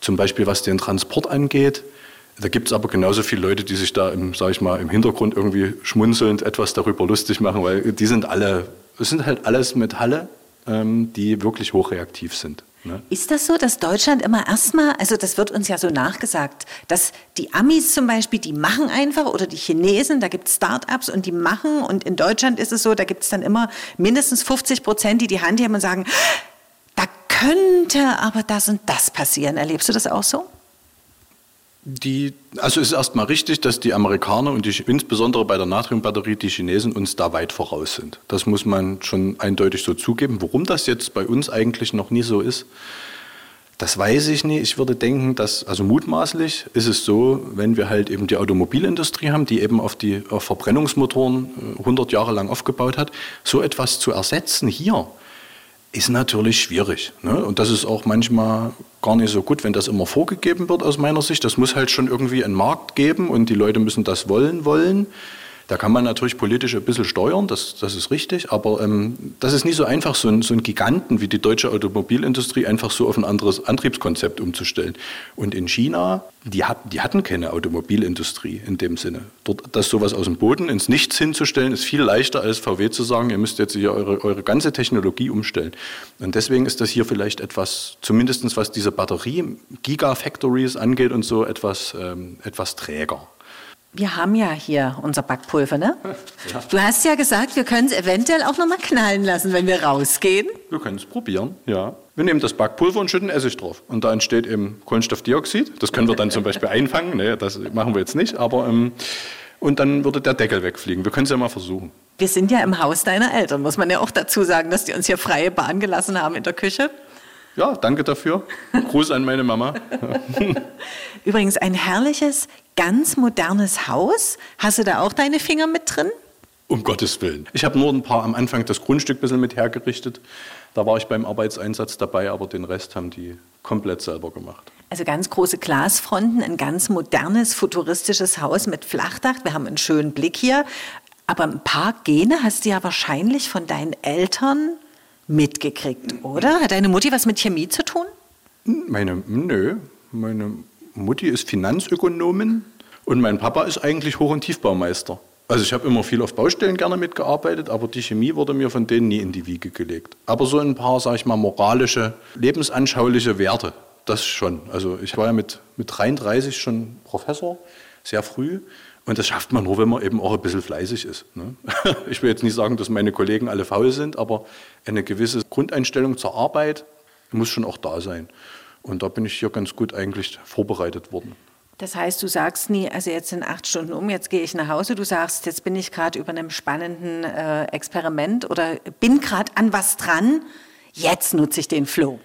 Zum Beispiel was den Transport angeht. Da gibt es aber genauso viele Leute, die sich da im, sag ich mal, im Hintergrund irgendwie schmunzelnd etwas darüber lustig machen, weil die sind alle, es sind halt alles Metalle, ähm, die wirklich hochreaktiv sind. Ne? Ist das so, dass Deutschland immer erstmal, also das wird uns ja so nachgesagt, dass die Amis zum Beispiel, die machen einfach oder die Chinesen, da gibt es Start-ups und die machen und in Deutschland ist es so, da gibt es dann immer mindestens 50 Prozent, die die Hand heben und sagen, da könnte aber das und das passieren. Erlebst du das auch so? Die, also es ist erstmal richtig, dass die Amerikaner und die, insbesondere bei der Natriumbatterie die Chinesen uns da weit voraus sind. Das muss man schon eindeutig so zugeben. Warum das jetzt bei uns eigentlich noch nie so ist, das weiß ich nicht. Ich würde denken, dass, also mutmaßlich ist es so, wenn wir halt eben die Automobilindustrie haben, die eben auf die auf Verbrennungsmotoren 100 äh, Jahre lang aufgebaut hat, so etwas zu ersetzen hier, ist natürlich schwierig. Ne? Und das ist auch manchmal gar nicht so gut, wenn das immer vorgegeben wird aus meiner Sicht. Das muss halt schon irgendwie einen Markt geben und die Leute müssen das wollen wollen. Da kann man natürlich politisch ein bisschen steuern, das, das ist richtig, aber ähm, das ist nicht so einfach, so ein, so Giganten wie die deutsche Automobilindustrie einfach so auf ein anderes Antriebskonzept umzustellen. Und in China, die, hat, die hatten keine Automobilindustrie in dem Sinne. Dort, das sowas aus dem Boden ins Nichts hinzustellen, ist viel leichter als VW zu sagen, ihr müsst jetzt hier eure, eure ganze Technologie umstellen. Und deswegen ist das hier vielleicht etwas, zumindest was diese Batterie-Gigafactories angeht und so, etwas, ähm, etwas träger wir haben ja hier unser Backpulver, ne? Ja. Du hast ja gesagt, wir können es eventuell auch noch mal knallen lassen, wenn wir rausgehen. Wir können es probieren, ja. Wir nehmen das Backpulver und schütten Essig drauf. Und da entsteht eben Kohlenstoffdioxid. Das können wir dann zum Beispiel einfangen. Ne, das machen wir jetzt nicht. Aber, ähm, und dann würde der Deckel wegfliegen. Wir können es ja mal versuchen. Wir sind ja im Haus deiner Eltern, muss man ja auch dazu sagen, dass die uns hier freie Bahn gelassen haben in der Küche. Ja, danke dafür. Gruß an meine Mama. Übrigens ein herrliches, ganz modernes Haus. Hast du da auch deine Finger mit drin? Um Gottes Willen. Ich habe nur ein paar am Anfang das Grundstück ein bisschen mit hergerichtet. Da war ich beim Arbeitseinsatz dabei, aber den Rest haben die komplett selber gemacht. Also ganz große Glasfronten, ein ganz modernes, futuristisches Haus mit Flachdach. Wir haben einen schönen Blick hier. Aber ein paar Gene hast du ja wahrscheinlich von deinen Eltern mitgekriegt, oder? Hat deine Mutti was mit Chemie zu tun? Meine, nö. Meine Mutti ist Finanzökonomin und mein Papa ist eigentlich Hoch- und Tiefbaumeister. Also ich habe immer viel auf Baustellen gerne mitgearbeitet, aber die Chemie wurde mir von denen nie in die Wiege gelegt. Aber so ein paar, sage ich mal, moralische, lebensanschauliche Werte, das schon. Also ich war ja mit, mit 33 schon Professor, sehr früh. Und das schafft man nur, wenn man eben auch ein bisschen fleißig ist. Ne? Ich will jetzt nicht sagen, dass meine Kollegen alle faul sind, aber eine gewisse Grundeinstellung zur Arbeit muss schon auch da sein. Und da bin ich hier ganz gut eigentlich vorbereitet worden. Das heißt, du sagst nie, also jetzt sind acht Stunden um, jetzt gehe ich nach Hause. Du sagst, jetzt bin ich gerade über einem spannenden äh, Experiment oder bin gerade an was dran. Jetzt nutze ich den Flow.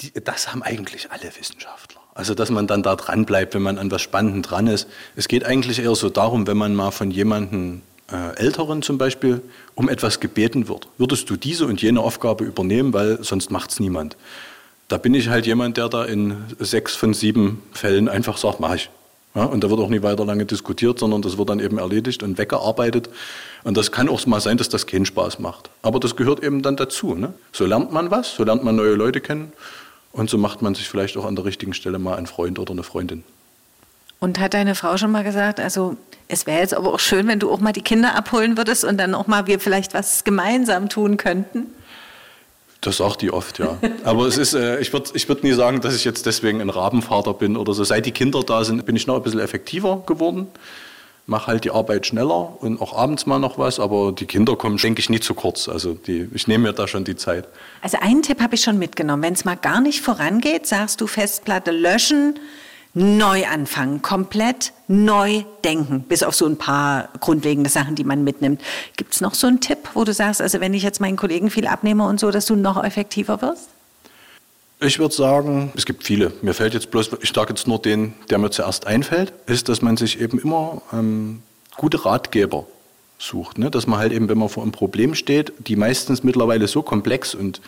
Die, das haben eigentlich alle Wissenschaftler. Also, dass man dann da dran bleibt, wenn man an was Spannendem dran ist. Es geht eigentlich eher so darum, wenn man mal von jemandem äh, Älteren zum Beispiel um etwas gebeten wird. Würdest du diese und jene Aufgabe übernehmen, weil sonst macht es niemand. Da bin ich halt jemand, der da in sechs von sieben Fällen einfach sagt, mach ich. Ja, und da wird auch nie weiter lange diskutiert, sondern das wird dann eben erledigt und weggearbeitet. Und das kann auch mal sein, dass das keinen Spaß macht. Aber das gehört eben dann dazu. Ne? So lernt man was, so lernt man neue Leute kennen und so macht man sich vielleicht auch an der richtigen Stelle mal einen Freund oder eine Freundin. Und hat deine Frau schon mal gesagt, also es wäre jetzt aber auch schön, wenn du auch mal die Kinder abholen würdest und dann auch mal wir vielleicht was gemeinsam tun könnten? Das sagt die oft, ja. Aber es ist, äh, ich würde ich würd nie sagen, dass ich jetzt deswegen ein Rabenvater bin oder so. Seit die Kinder da sind, bin ich noch ein bisschen effektiver geworden. Mache halt die Arbeit schneller und auch abends mal noch was, aber die Kinder kommen, denke ich, nie zu kurz. Also die, ich nehme mir da schon die Zeit. Also einen Tipp habe ich schon mitgenommen. Wenn es mal gar nicht vorangeht, sagst du Festplatte löschen, neu anfangen, komplett neu denken, bis auf so ein paar grundlegende Sachen, die man mitnimmt. Gibt es noch so einen Tipp, wo du sagst, also wenn ich jetzt meinen Kollegen viel abnehme und so, dass du noch effektiver wirst? Ich würde sagen, es gibt viele. Mir fällt jetzt bloß, ich sage jetzt nur den, der mir zuerst einfällt, ist, dass man sich eben immer ähm, gute Ratgeber sucht. Ne? Dass man halt eben, wenn man vor einem Problem steht, die meistens mittlerweile so komplex und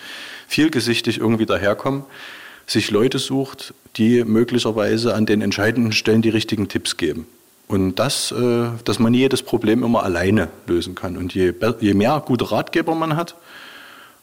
vielgesichtig irgendwie daherkommen, sich Leute sucht, die möglicherweise an den entscheidenden Stellen die richtigen Tipps geben. Und das, äh, dass man jedes Problem immer alleine lösen kann. Und je, je mehr gute Ratgeber man hat,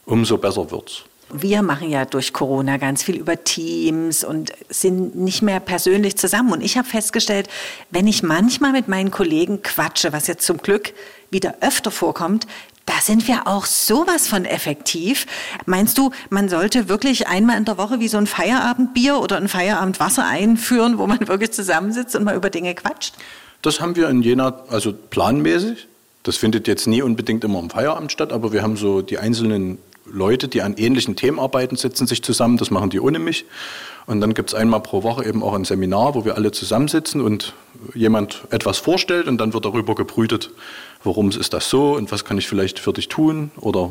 umso besser wird's. Wir machen ja durch Corona ganz viel über Teams und sind nicht mehr persönlich zusammen. Und ich habe festgestellt, wenn ich manchmal mit meinen Kollegen quatsche, was jetzt zum Glück wieder öfter vorkommt, da sind wir auch sowas von effektiv. Meinst du, man sollte wirklich einmal in der Woche wie so ein Feierabendbier oder ein Feierabendwasser einführen, wo man wirklich zusammensitzt und mal über Dinge quatscht? Das haben wir in Jena, also planmäßig. Das findet jetzt nie unbedingt immer im Feierabend statt, aber wir haben so die einzelnen Leute, die an ähnlichen Themen arbeiten, setzen sich zusammen. Das machen die ohne mich. Und dann gibt es einmal pro Woche eben auch ein Seminar, wo wir alle zusammensitzen und jemand etwas vorstellt und dann wird darüber gebrütet, warum ist das so und was kann ich vielleicht für dich tun oder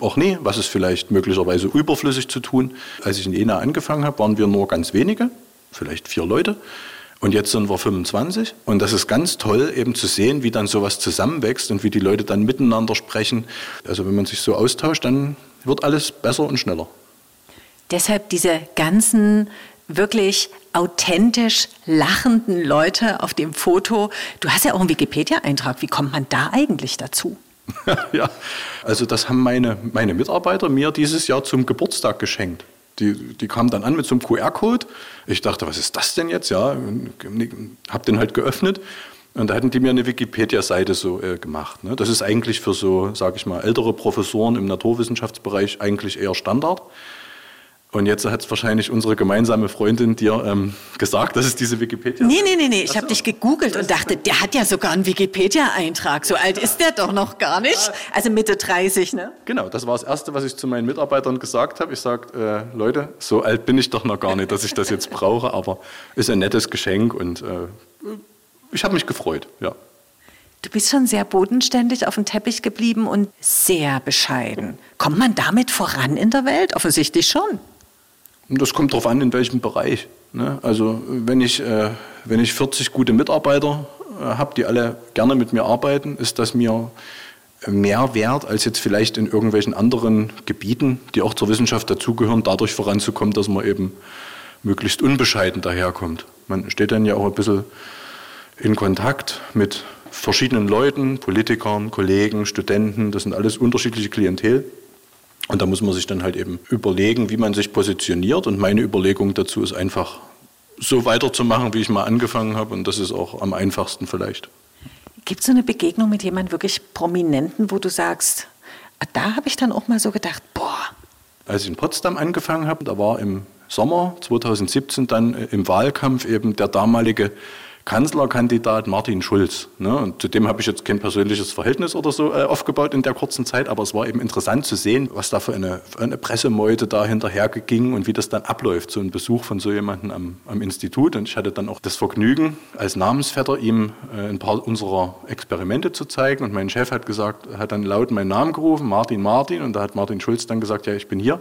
auch nie, was ist vielleicht möglicherweise überflüssig zu tun. Als ich in Jena angefangen habe, waren wir nur ganz wenige, vielleicht vier Leute. Und jetzt sind wir 25. Und das ist ganz toll, eben zu sehen, wie dann sowas zusammenwächst und wie die Leute dann miteinander sprechen. Also wenn man sich so austauscht, dann wird alles besser und schneller. Deshalb diese ganzen wirklich authentisch lachenden Leute auf dem Foto. Du hast ja auch einen Wikipedia-Eintrag. Wie kommt man da eigentlich dazu? ja, also das haben meine, meine Mitarbeiter mir dieses Jahr zum Geburtstag geschenkt. Die, die kamen dann an mit so einem QR-Code. Ich dachte, was ist das denn jetzt? Ja, habe den halt geöffnet und da hatten die mir eine Wikipedia-Seite so äh, gemacht. Ne? Das ist eigentlich für so, sage ich mal, ältere Professoren im Naturwissenschaftsbereich eigentlich eher Standard. Und jetzt hat es wahrscheinlich unsere gemeinsame Freundin dir ähm, gesagt, dass es diese Wikipedia Nee, nee, nee, nee. Ich habe dich gegoogelt und dachte, der hat ja sogar einen Wikipedia-Eintrag. So alt ist der doch noch gar nicht. Also Mitte 30, ne? Genau, das war das Erste, was ich zu meinen Mitarbeitern gesagt habe. Ich sage, äh, Leute, so alt bin ich doch noch gar nicht, dass ich das jetzt brauche, aber ist ein nettes Geschenk und äh, ich habe mich gefreut, ja. Du bist schon sehr bodenständig auf dem Teppich geblieben und sehr bescheiden. Kommt man damit voran in der Welt? Offensichtlich schon. Das kommt darauf an, in welchem Bereich. Ne? Also wenn ich, äh, wenn ich 40 gute Mitarbeiter äh, habe, die alle gerne mit mir arbeiten, ist das mir mehr wert, als jetzt vielleicht in irgendwelchen anderen Gebieten, die auch zur Wissenschaft dazugehören, dadurch voranzukommen, dass man eben möglichst unbescheiden daherkommt. Man steht dann ja auch ein bisschen in Kontakt mit verschiedenen Leuten, Politikern, Kollegen, Studenten, das sind alles unterschiedliche Klientel. Und da muss man sich dann halt eben überlegen, wie man sich positioniert. Und meine Überlegung dazu ist einfach, so weiterzumachen, wie ich mal angefangen habe. Und das ist auch am einfachsten vielleicht. Gibt es so eine Begegnung mit jemandem wirklich Prominenten, wo du sagst, ah, da habe ich dann auch mal so gedacht, boah. Als ich in Potsdam angefangen habe, da war im Sommer 2017 dann äh, im Wahlkampf eben der damalige Kanzlerkandidat Martin Schulz. Ne? Und zu dem habe ich jetzt kein persönliches Verhältnis oder so äh, aufgebaut in der kurzen Zeit, aber es war eben interessant zu sehen, was da für eine, für eine Pressemeute da hinterher ging und wie das dann abläuft, so ein Besuch von so jemandem am, am Institut. Und ich hatte dann auch das Vergnügen, als Namensvetter ihm äh, ein paar unserer Experimente zu zeigen. Und mein Chef hat gesagt, hat dann laut meinen Namen gerufen, Martin Martin. Und da hat Martin Schulz dann gesagt, ja, ich bin hier.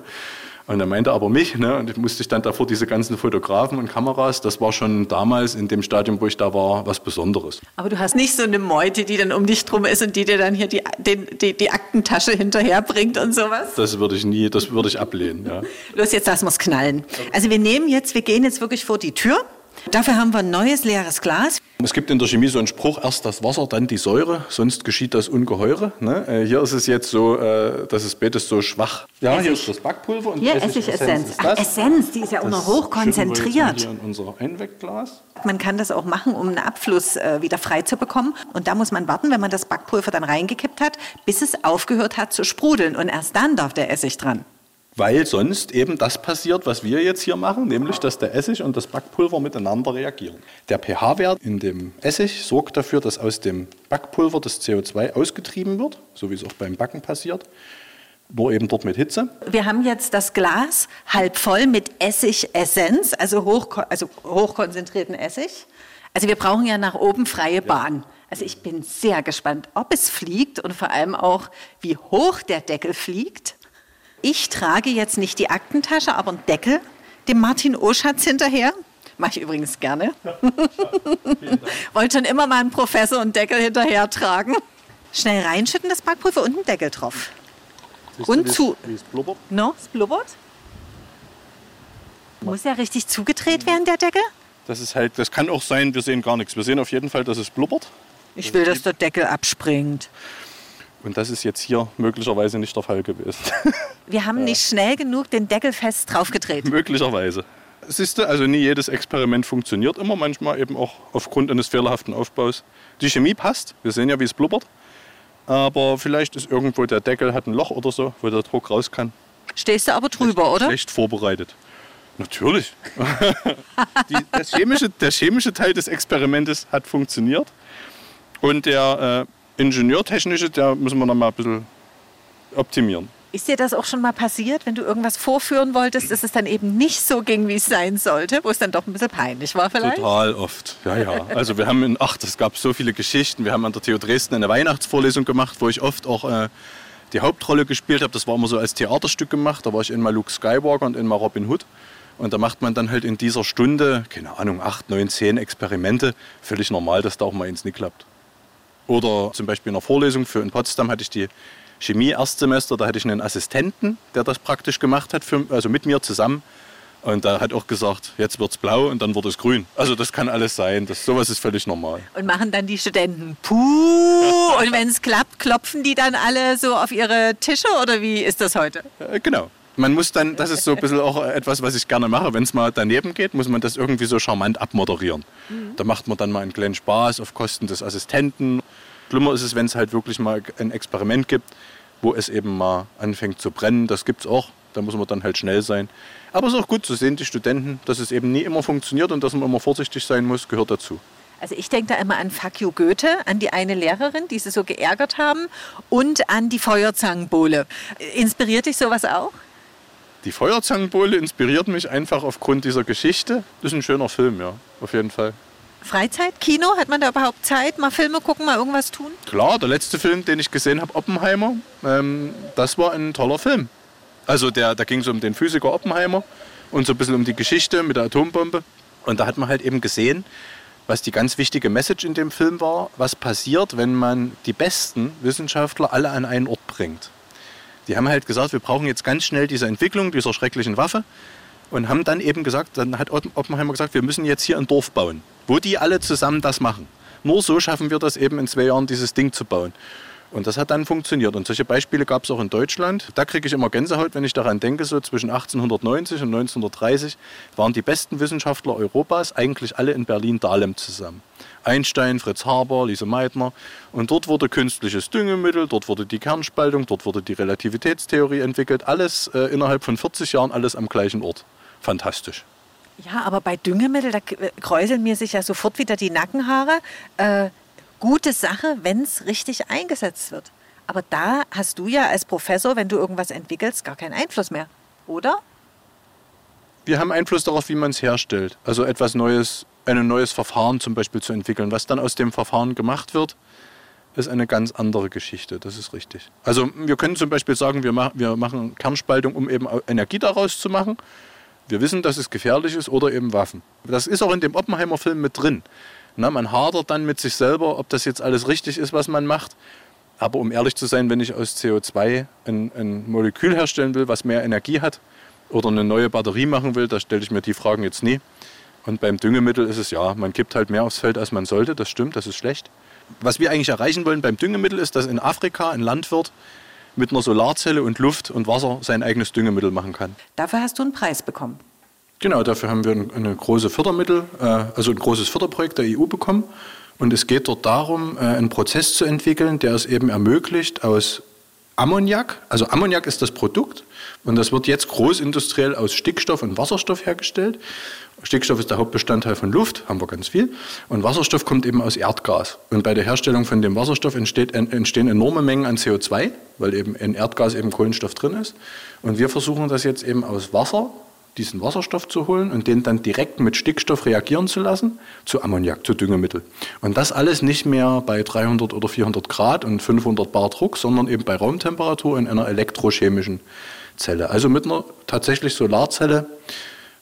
Und er meinte aber mich, ne, und ich musste ich dann davor diese ganzen Fotografen und Kameras, das war schon damals in dem Stadium, wo ich da war, was Besonderes. Aber du hast nicht so eine Meute, die dann um dich drum ist und die dir dann hier die, den, die, die Aktentasche hinterherbringt und sowas? Das würde ich nie, das würde ich ablehnen. Ja. Los, jetzt lassen wir es knallen. Also wir nehmen jetzt, wir gehen jetzt wirklich vor die Tür. Dafür haben wir ein neues leeres Glas. Es gibt in der Chemie so einen Spruch, erst das Wasser, dann die Säure, sonst geschieht das Ungeheure. Ne? Äh, hier ist es jetzt so, äh, dass das Beet ist so schwach. Ja, hier ist das Backpulver und hier Essigessenz. Essig Ach, Essenz, die ist ja auch noch hochkonzentriert. Hier in unser Einwegglas. Man kann das auch machen, um einen Abfluss äh, wieder frei zu bekommen. Und da muss man warten, wenn man das Backpulver dann reingekippt hat, bis es aufgehört hat zu sprudeln. Und erst dann darf der Essig dran weil sonst eben das passiert, was wir jetzt hier machen, nämlich dass der Essig und das Backpulver miteinander reagieren. Der pH-Wert in dem Essig sorgt dafür, dass aus dem Backpulver das CO2 ausgetrieben wird, so wie es auch beim Backen passiert, nur eben dort mit Hitze. Wir haben jetzt das Glas halb voll mit Essigessenz, also, hoch, also hochkonzentrierten Essig. Also wir brauchen ja nach oben freie Bahn. Also ich bin sehr gespannt, ob es fliegt und vor allem auch, wie hoch der Deckel fliegt. Ich trage jetzt nicht die Aktentasche, aber einen Deckel dem Martin Oschatz hinterher. Mache ich übrigens gerne. Wollte schon immer mal einen Professor und Deckel hinterher tragen. Schnell reinschütten das Backpulver und einen Deckel drauf. Siehst und du, zu. Wie es blubbert? No, es blubbert. Muss ja richtig zugedreht werden, der Deckel? Das ist halt, das kann auch sein, wir sehen gar nichts. Wir sehen auf jeden Fall, dass es blubbert. Ich will, dass der Deckel abspringt. Und das ist jetzt hier möglicherweise nicht der Fall gewesen. Wir haben nicht schnell genug den Deckel fest draufgedreht. möglicherweise. Siehst du, also nie jedes Experiment funktioniert immer, manchmal eben auch aufgrund eines fehlerhaften Aufbaus. Die Chemie passt, wir sehen ja, wie es blubbert. Aber vielleicht ist irgendwo der Deckel, hat ein Loch oder so, wo der Druck raus kann. Stehst du aber drüber, schlecht, oder? Schlecht vorbereitet. Natürlich. Die, chemische, der chemische Teil des Experimentes hat funktioniert. Und der äh, ingenieurtechnische, der müssen wir noch mal ein bisschen optimieren. Ist dir das auch schon mal passiert, wenn du irgendwas vorführen wolltest, dass es dann eben nicht so ging, wie es sein sollte, wo es dann doch ein bisschen peinlich war vielleicht? Total oft, ja, ja. Also wir haben, in, ach, es gab so viele Geschichten. Wir haben an der TU Dresden eine Weihnachtsvorlesung gemacht, wo ich oft auch äh, die Hauptrolle gespielt habe. Das war immer so als Theaterstück gemacht. Da war ich einmal Luke Skywalker und einmal Robin Hood. Und da macht man dann halt in dieser Stunde, keine Ahnung, acht, neun, zehn Experimente. Völlig normal, dass da auch mal eins nicht klappt. Oder zum Beispiel in einer Vorlesung für in Potsdam hatte ich die Chemie Erstsemester, da hatte ich einen Assistenten, der das praktisch gemacht hat, für, also mit mir zusammen. Und da hat auch gesagt, jetzt wird es blau und dann wird es grün. Also das kann alles sein. Das, sowas ist völlig normal. Und machen dann die Studenten Puh. Und wenn es klappt, klopfen die dann alle so auf ihre Tische oder wie ist das heute? Äh, genau. Man muss dann, das ist so ein bisschen auch etwas, was ich gerne mache, wenn es mal daneben geht, muss man das irgendwie so charmant abmoderieren. Mhm. Da macht man dann mal einen kleinen Spaß auf Kosten des Assistenten. Schlimmer ist es, wenn es halt wirklich mal ein Experiment gibt, wo es eben mal anfängt zu brennen. Das gibt es auch. Da muss man dann halt schnell sein. Aber es ist auch gut zu sehen, die Studenten, dass es eben nie immer funktioniert und dass man immer vorsichtig sein muss, gehört dazu. Also ich denke da immer an Fuck you Goethe, an die eine Lehrerin, die sie so geärgert haben und an die Feuerzangenbowle. Inspiriert dich sowas auch? Die Feuerzangenbowle inspiriert mich einfach aufgrund dieser Geschichte. Das ist ein schöner Film, ja, auf jeden Fall. Freizeit, Kino, hat man da überhaupt Zeit? Mal Filme gucken, mal irgendwas tun? Klar, der letzte Film, den ich gesehen habe, Oppenheimer, ähm, das war ein toller Film. Also der, da ging es um den Physiker Oppenheimer und so ein bisschen um die Geschichte mit der Atombombe. Und da hat man halt eben gesehen, was die ganz wichtige Message in dem Film war, was passiert, wenn man die besten Wissenschaftler alle an einen Ort bringt. Die haben halt gesagt, wir brauchen jetzt ganz schnell diese Entwicklung dieser schrecklichen Waffe und haben dann eben gesagt, dann hat Oppenheimer gesagt, wir müssen jetzt hier ein Dorf bauen, wo die alle zusammen das machen. Nur so schaffen wir das eben in zwei Jahren, dieses Ding zu bauen. Und das hat dann funktioniert. Und solche Beispiele gab es auch in Deutschland. Da kriege ich immer Gänsehaut, wenn ich daran denke, so zwischen 1890 und 1930 waren die besten Wissenschaftler Europas eigentlich alle in Berlin-Dahlem zusammen. Einstein, Fritz Haber, Lise Meitner. Und dort wurde künstliches Düngemittel, dort wurde die Kernspaltung, dort wurde die Relativitätstheorie entwickelt. Alles äh, innerhalb von 40 Jahren, alles am gleichen Ort. Fantastisch. Ja, aber bei Düngemittel, da kräuseln mir sich ja sofort wieder die Nackenhaare. Äh, gute Sache, wenn es richtig eingesetzt wird. Aber da hast du ja als Professor, wenn du irgendwas entwickelst, gar keinen Einfluss mehr, oder? Wir haben Einfluss darauf, wie man es herstellt. Also etwas Neues, ein neues Verfahren zum Beispiel zu entwickeln. Was dann aus dem Verfahren gemacht wird, ist eine ganz andere Geschichte, das ist richtig. Also wir können zum Beispiel sagen, wir, mach, wir machen Kernspaltung, um eben Energie daraus zu machen. Wir wissen, dass es gefährlich ist oder eben Waffen. Das ist auch in dem Oppenheimer-Film mit drin. Na, man hadert dann mit sich selber, ob das jetzt alles richtig ist, was man macht. Aber um ehrlich zu sein, wenn ich aus CO2 ein, ein Molekül herstellen will, was mehr Energie hat, oder eine neue Batterie machen will, da stelle ich mir die Fragen jetzt nie. Und beim Düngemittel ist es ja, man kippt halt mehr aufs Feld, als man sollte. Das stimmt, das ist schlecht. Was wir eigentlich erreichen wollen beim Düngemittel ist, dass in Afrika ein Landwirt mit einer Solarzelle und Luft und Wasser sein eigenes Düngemittel machen kann. Dafür hast du einen Preis bekommen. Genau, dafür haben wir eine große Fördermittel, äh, also ein großes Förderprojekt der EU bekommen. Und es geht dort darum, äh, einen Prozess zu entwickeln, der es eben ermöglicht, aus Ammoniak, also Ammoniak ist das Produkt und das wird jetzt großindustriell aus Stickstoff und Wasserstoff hergestellt. Stickstoff ist der Hauptbestandteil von Luft, haben wir ganz viel. Und Wasserstoff kommt eben aus Erdgas. Und bei der Herstellung von dem Wasserstoff entsteht, entstehen enorme Mengen an CO2, weil eben in Erdgas eben Kohlenstoff drin ist. Und wir versuchen das jetzt eben aus Wasser diesen Wasserstoff zu holen und den dann direkt mit Stickstoff reagieren zu lassen, zu Ammoniak, zu Düngemittel. Und das alles nicht mehr bei 300 oder 400 Grad und 500 Bar Druck, sondern eben bei Raumtemperatur in einer elektrochemischen Zelle. Also mit einer tatsächlich Solarzelle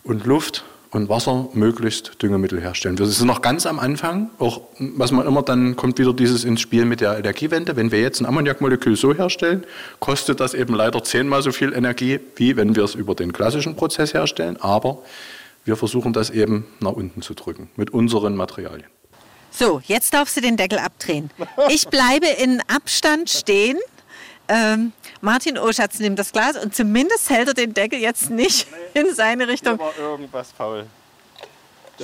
und Luft und Wasser möglichst Düngemittel herstellen. Wir sind noch ganz am Anfang, auch was man immer dann kommt wieder dieses ins Spiel mit der Energiewende. Wenn wir jetzt ein Ammoniakmolekül so herstellen, kostet das eben leider zehnmal so viel Energie, wie wenn wir es über den klassischen Prozess herstellen. Aber wir versuchen das eben nach unten zu drücken mit unseren Materialien. So, jetzt darfst du den Deckel abdrehen. Ich bleibe in Abstand stehen. Ähm, Martin Oschatz nimmt das Glas und zumindest hält er den Deckel jetzt nicht nee, in seine Richtung. Hier war irgendwas faul.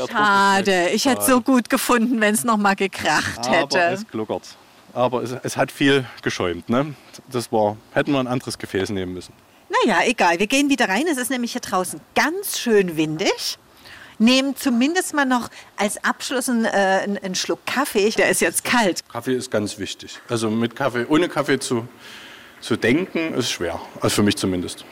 Schade, ich hätte es so gut gefunden, wenn es noch mal gekracht hätte. Aber es gluckert. Aber es, es, hat viel geschäumt. Ne? Das war, hätten wir ein anderes Gefäß nehmen müssen. Naja, egal. Wir gehen wieder rein. Es ist nämlich hier draußen ganz schön windig. Nehmen zumindest mal noch als Abschluss einen, äh, einen Schluck Kaffee. Der ist jetzt kalt. Kaffee ist ganz wichtig. Also mit Kaffee, ohne Kaffee zu zu denken ist schwer, also für mich zumindest.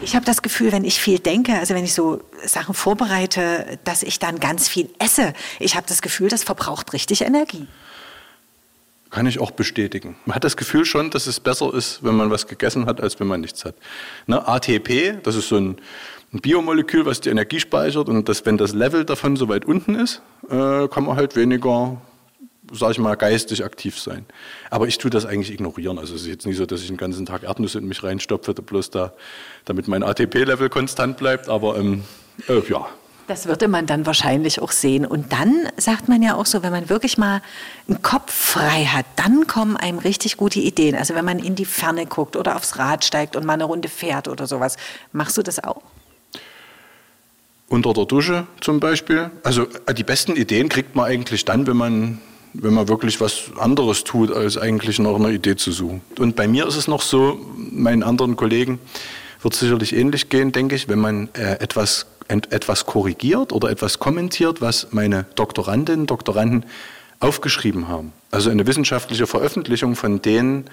Ich habe das Gefühl, wenn ich viel denke, also wenn ich so Sachen vorbereite, dass ich dann ganz viel esse. Ich habe das Gefühl, das verbraucht richtig Energie. Kann ich auch bestätigen. Man hat das Gefühl schon, dass es besser ist, wenn man was gegessen hat, als wenn man nichts hat. Ne, ATP, das ist so ein, ein, Biomolekül, was die Energie speichert und das, wenn das Level davon so weit unten ist, äh, kann man halt weniger sage ich mal, geistig aktiv sein. Aber ich tue das eigentlich ignorieren. Also es ist jetzt nicht so, dass ich den ganzen Tag Erdnüsse in mich reinstopfe, bloß da, damit mein ATP-Level konstant bleibt. Aber ähm, äh, ja. Das würde man dann wahrscheinlich auch sehen. Und dann sagt man ja auch so, wenn man wirklich mal einen Kopf frei hat, dann kommen einem richtig gute Ideen. Also wenn man in die Ferne guckt oder aufs Rad steigt und mal eine Runde fährt oder sowas. Machst du das auch? Unter der Dusche zum Beispiel. Also äh, die besten Ideen kriegt man eigentlich dann, wenn man wenn man wirklich was anderes tut, als eigentlich nach einer Idee zu suchen. Und bei mir ist es noch so, meinen anderen Kollegen wird es sicherlich ähnlich gehen, denke ich, wenn man äh, etwas, ent, etwas korrigiert oder etwas kommentiert, was meine Doktorandinnen, Doktoranden aufgeschrieben haben. Also eine wissenschaftliche Veröffentlichung von denen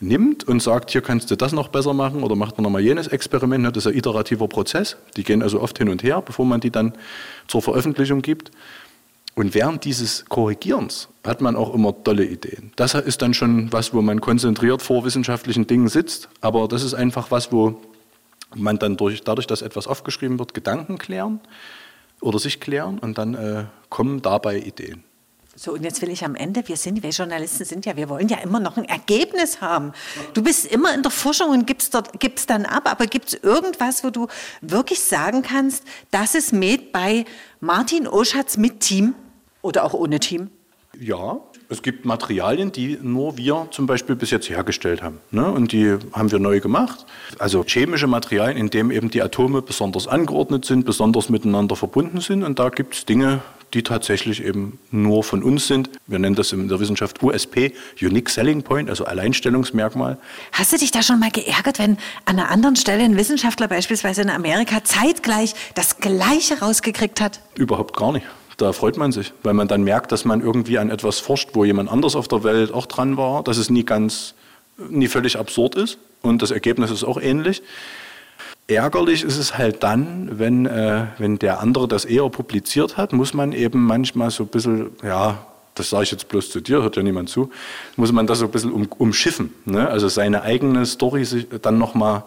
nimmt und sagt, hier kannst du das noch besser machen oder macht man nochmal jenes Experiment. Das ist ein iterativer Prozess. Die gehen also oft hin und her, bevor man die dann zur Veröffentlichung gibt. Und während dieses Korrigierens hat man auch immer tolle Ideen. Das ist dann schon was, wo man konzentriert vor wissenschaftlichen Dingen sitzt. Aber das ist einfach was, wo man dann durch, dadurch, dass etwas aufgeschrieben wird, Gedanken klären oder sich klären und dann äh, kommen dabei Ideen. So, und jetzt will ich am Ende, wir sind, wir Journalisten sind ja, wir wollen ja immer noch ein Ergebnis haben. Du bist immer in der Forschung und gibst dort, gibst dann ab, aber gibt es irgendwas, wo du wirklich sagen kannst, das ist mit bei Martin Oschatz mit Team? Oder auch ohne Team? Ja, es gibt Materialien, die nur wir zum Beispiel bis jetzt hergestellt haben. Ne? Und die haben wir neu gemacht. Also chemische Materialien, in denen eben die Atome besonders angeordnet sind, besonders miteinander verbunden sind. Und da gibt es Dinge, die tatsächlich eben nur von uns sind. Wir nennen das in der Wissenschaft USP, Unique Selling Point, also Alleinstellungsmerkmal. Hast du dich da schon mal geärgert, wenn an einer anderen Stelle ein Wissenschaftler beispielsweise in Amerika zeitgleich das Gleiche rausgekriegt hat? Überhaupt gar nicht. Da freut man sich, weil man dann merkt, dass man irgendwie an etwas forscht, wo jemand anders auf der Welt auch dran war, dass es nie ganz, nie völlig absurd ist und das Ergebnis ist auch ähnlich. Ärgerlich ist es halt dann, wenn, äh, wenn der andere das eher publiziert hat, muss man eben manchmal so ein bisschen, ja, das sage ich jetzt bloß zu dir, hört ja niemand zu, muss man das so ein bisschen um, umschiffen. Ne? Also seine eigene Story sich dann nochmal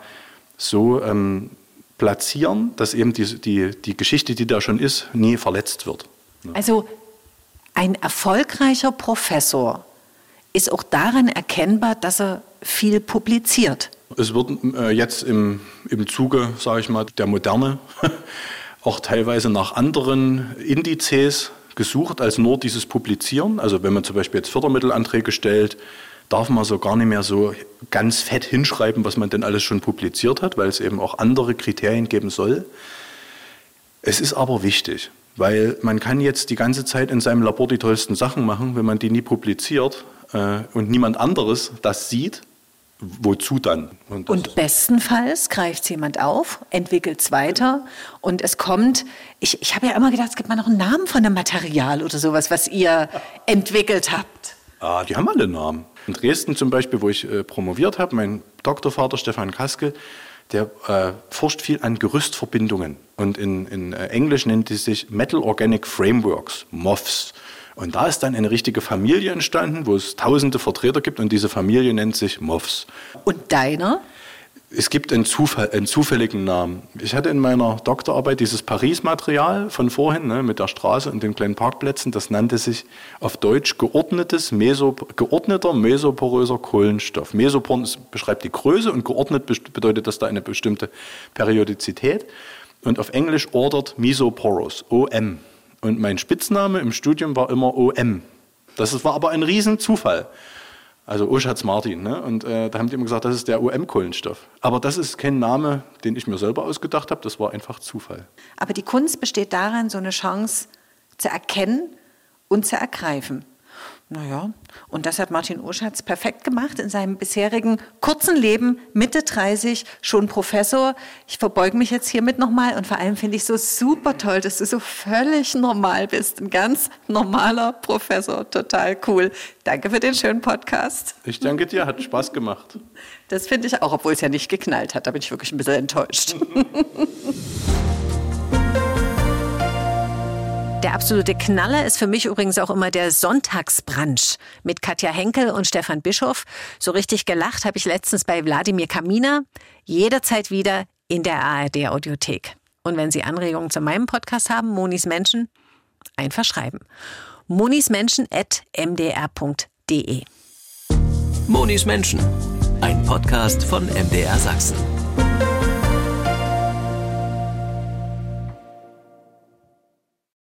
so ähm, platzieren, dass eben die, die, die Geschichte, die da schon ist, nie verletzt wird. Also ein erfolgreicher Professor ist auch daran erkennbar, dass er viel publiziert. Es wird äh, jetzt im, im Zuge, sage ich mal, der Moderne auch teilweise nach anderen Indizes gesucht als nur dieses Publizieren. Also wenn man zum Beispiel jetzt Fördermittelanträge stellt, darf man so gar nicht mehr so ganz fett hinschreiben, was man denn alles schon publiziert hat, weil es eben auch andere Kriterien geben soll. Es ist aber wichtig, weil man kann jetzt die ganze Zeit in seinem Labor die tollsten Sachen machen, wenn man die nie publiziert äh, und niemand anderes das sieht, wozu dann? Und, und bestenfalls greift es jemand auf, entwickelt es weiter und es kommt, ich, ich habe ja immer gedacht, es gibt mal noch einen Namen von einem Material oder sowas, was ihr entwickelt habt. Ah, die haben alle Namen. In Dresden zum Beispiel, wo ich äh, promoviert habe, mein Doktorvater Stefan Kaskel, der äh, forscht viel an Gerüstverbindungen. Und in, in äh, Englisch nennt es sich Metal Organic Frameworks, MOFs. Und da ist dann eine richtige Familie entstanden, wo es tausende Vertreter gibt und diese Familie nennt sich MOFs. Und deiner? Es gibt einen, Zufall, einen zufälligen Namen. Ich hatte in meiner Doktorarbeit dieses Paris-Material von vorhin ne, mit der Straße und den kleinen Parkplätzen. Das nannte sich auf Deutsch geordnetes Meso, geordneter mesoporöser Kohlenstoff. Mesopor beschreibt die Größe und geordnet bedeutet, dass da eine bestimmte Periodizität. Und auf Englisch ordered mesoporous, OM. Und mein Spitzname im Studium war immer OM. Das war aber ein Riesenzufall. Also Oschatz Martin. Ne? Und äh, da haben die immer gesagt, das ist der OM-Kohlenstoff. Aber das ist kein Name, den ich mir selber ausgedacht habe, das war einfach Zufall. Aber die Kunst besteht darin, so eine Chance zu erkennen und zu ergreifen. Naja, und das hat Martin Oschatz perfekt gemacht in seinem bisherigen kurzen Leben, Mitte 30, schon Professor. Ich verbeuge mich jetzt hiermit nochmal und vor allem finde ich so super toll, dass du so völlig normal bist. Ein ganz normaler Professor, total cool. Danke für den schönen Podcast. Ich danke dir, hat Spaß gemacht. Das finde ich auch, obwohl es ja nicht geknallt hat. Da bin ich wirklich ein bisschen enttäuscht. Der absolute Knaller ist für mich übrigens auch immer der Sonntagsbrunch mit Katja Henkel und Stefan Bischoff. So richtig gelacht habe ich letztens bei Wladimir Kamina. Jederzeit wieder in der ARD Audiothek. Und wenn Sie Anregungen zu meinem Podcast haben, Monis Menschen, einfach schreiben. monismenschen.mdr.de Monis Menschen, ein Podcast von MDR Sachsen.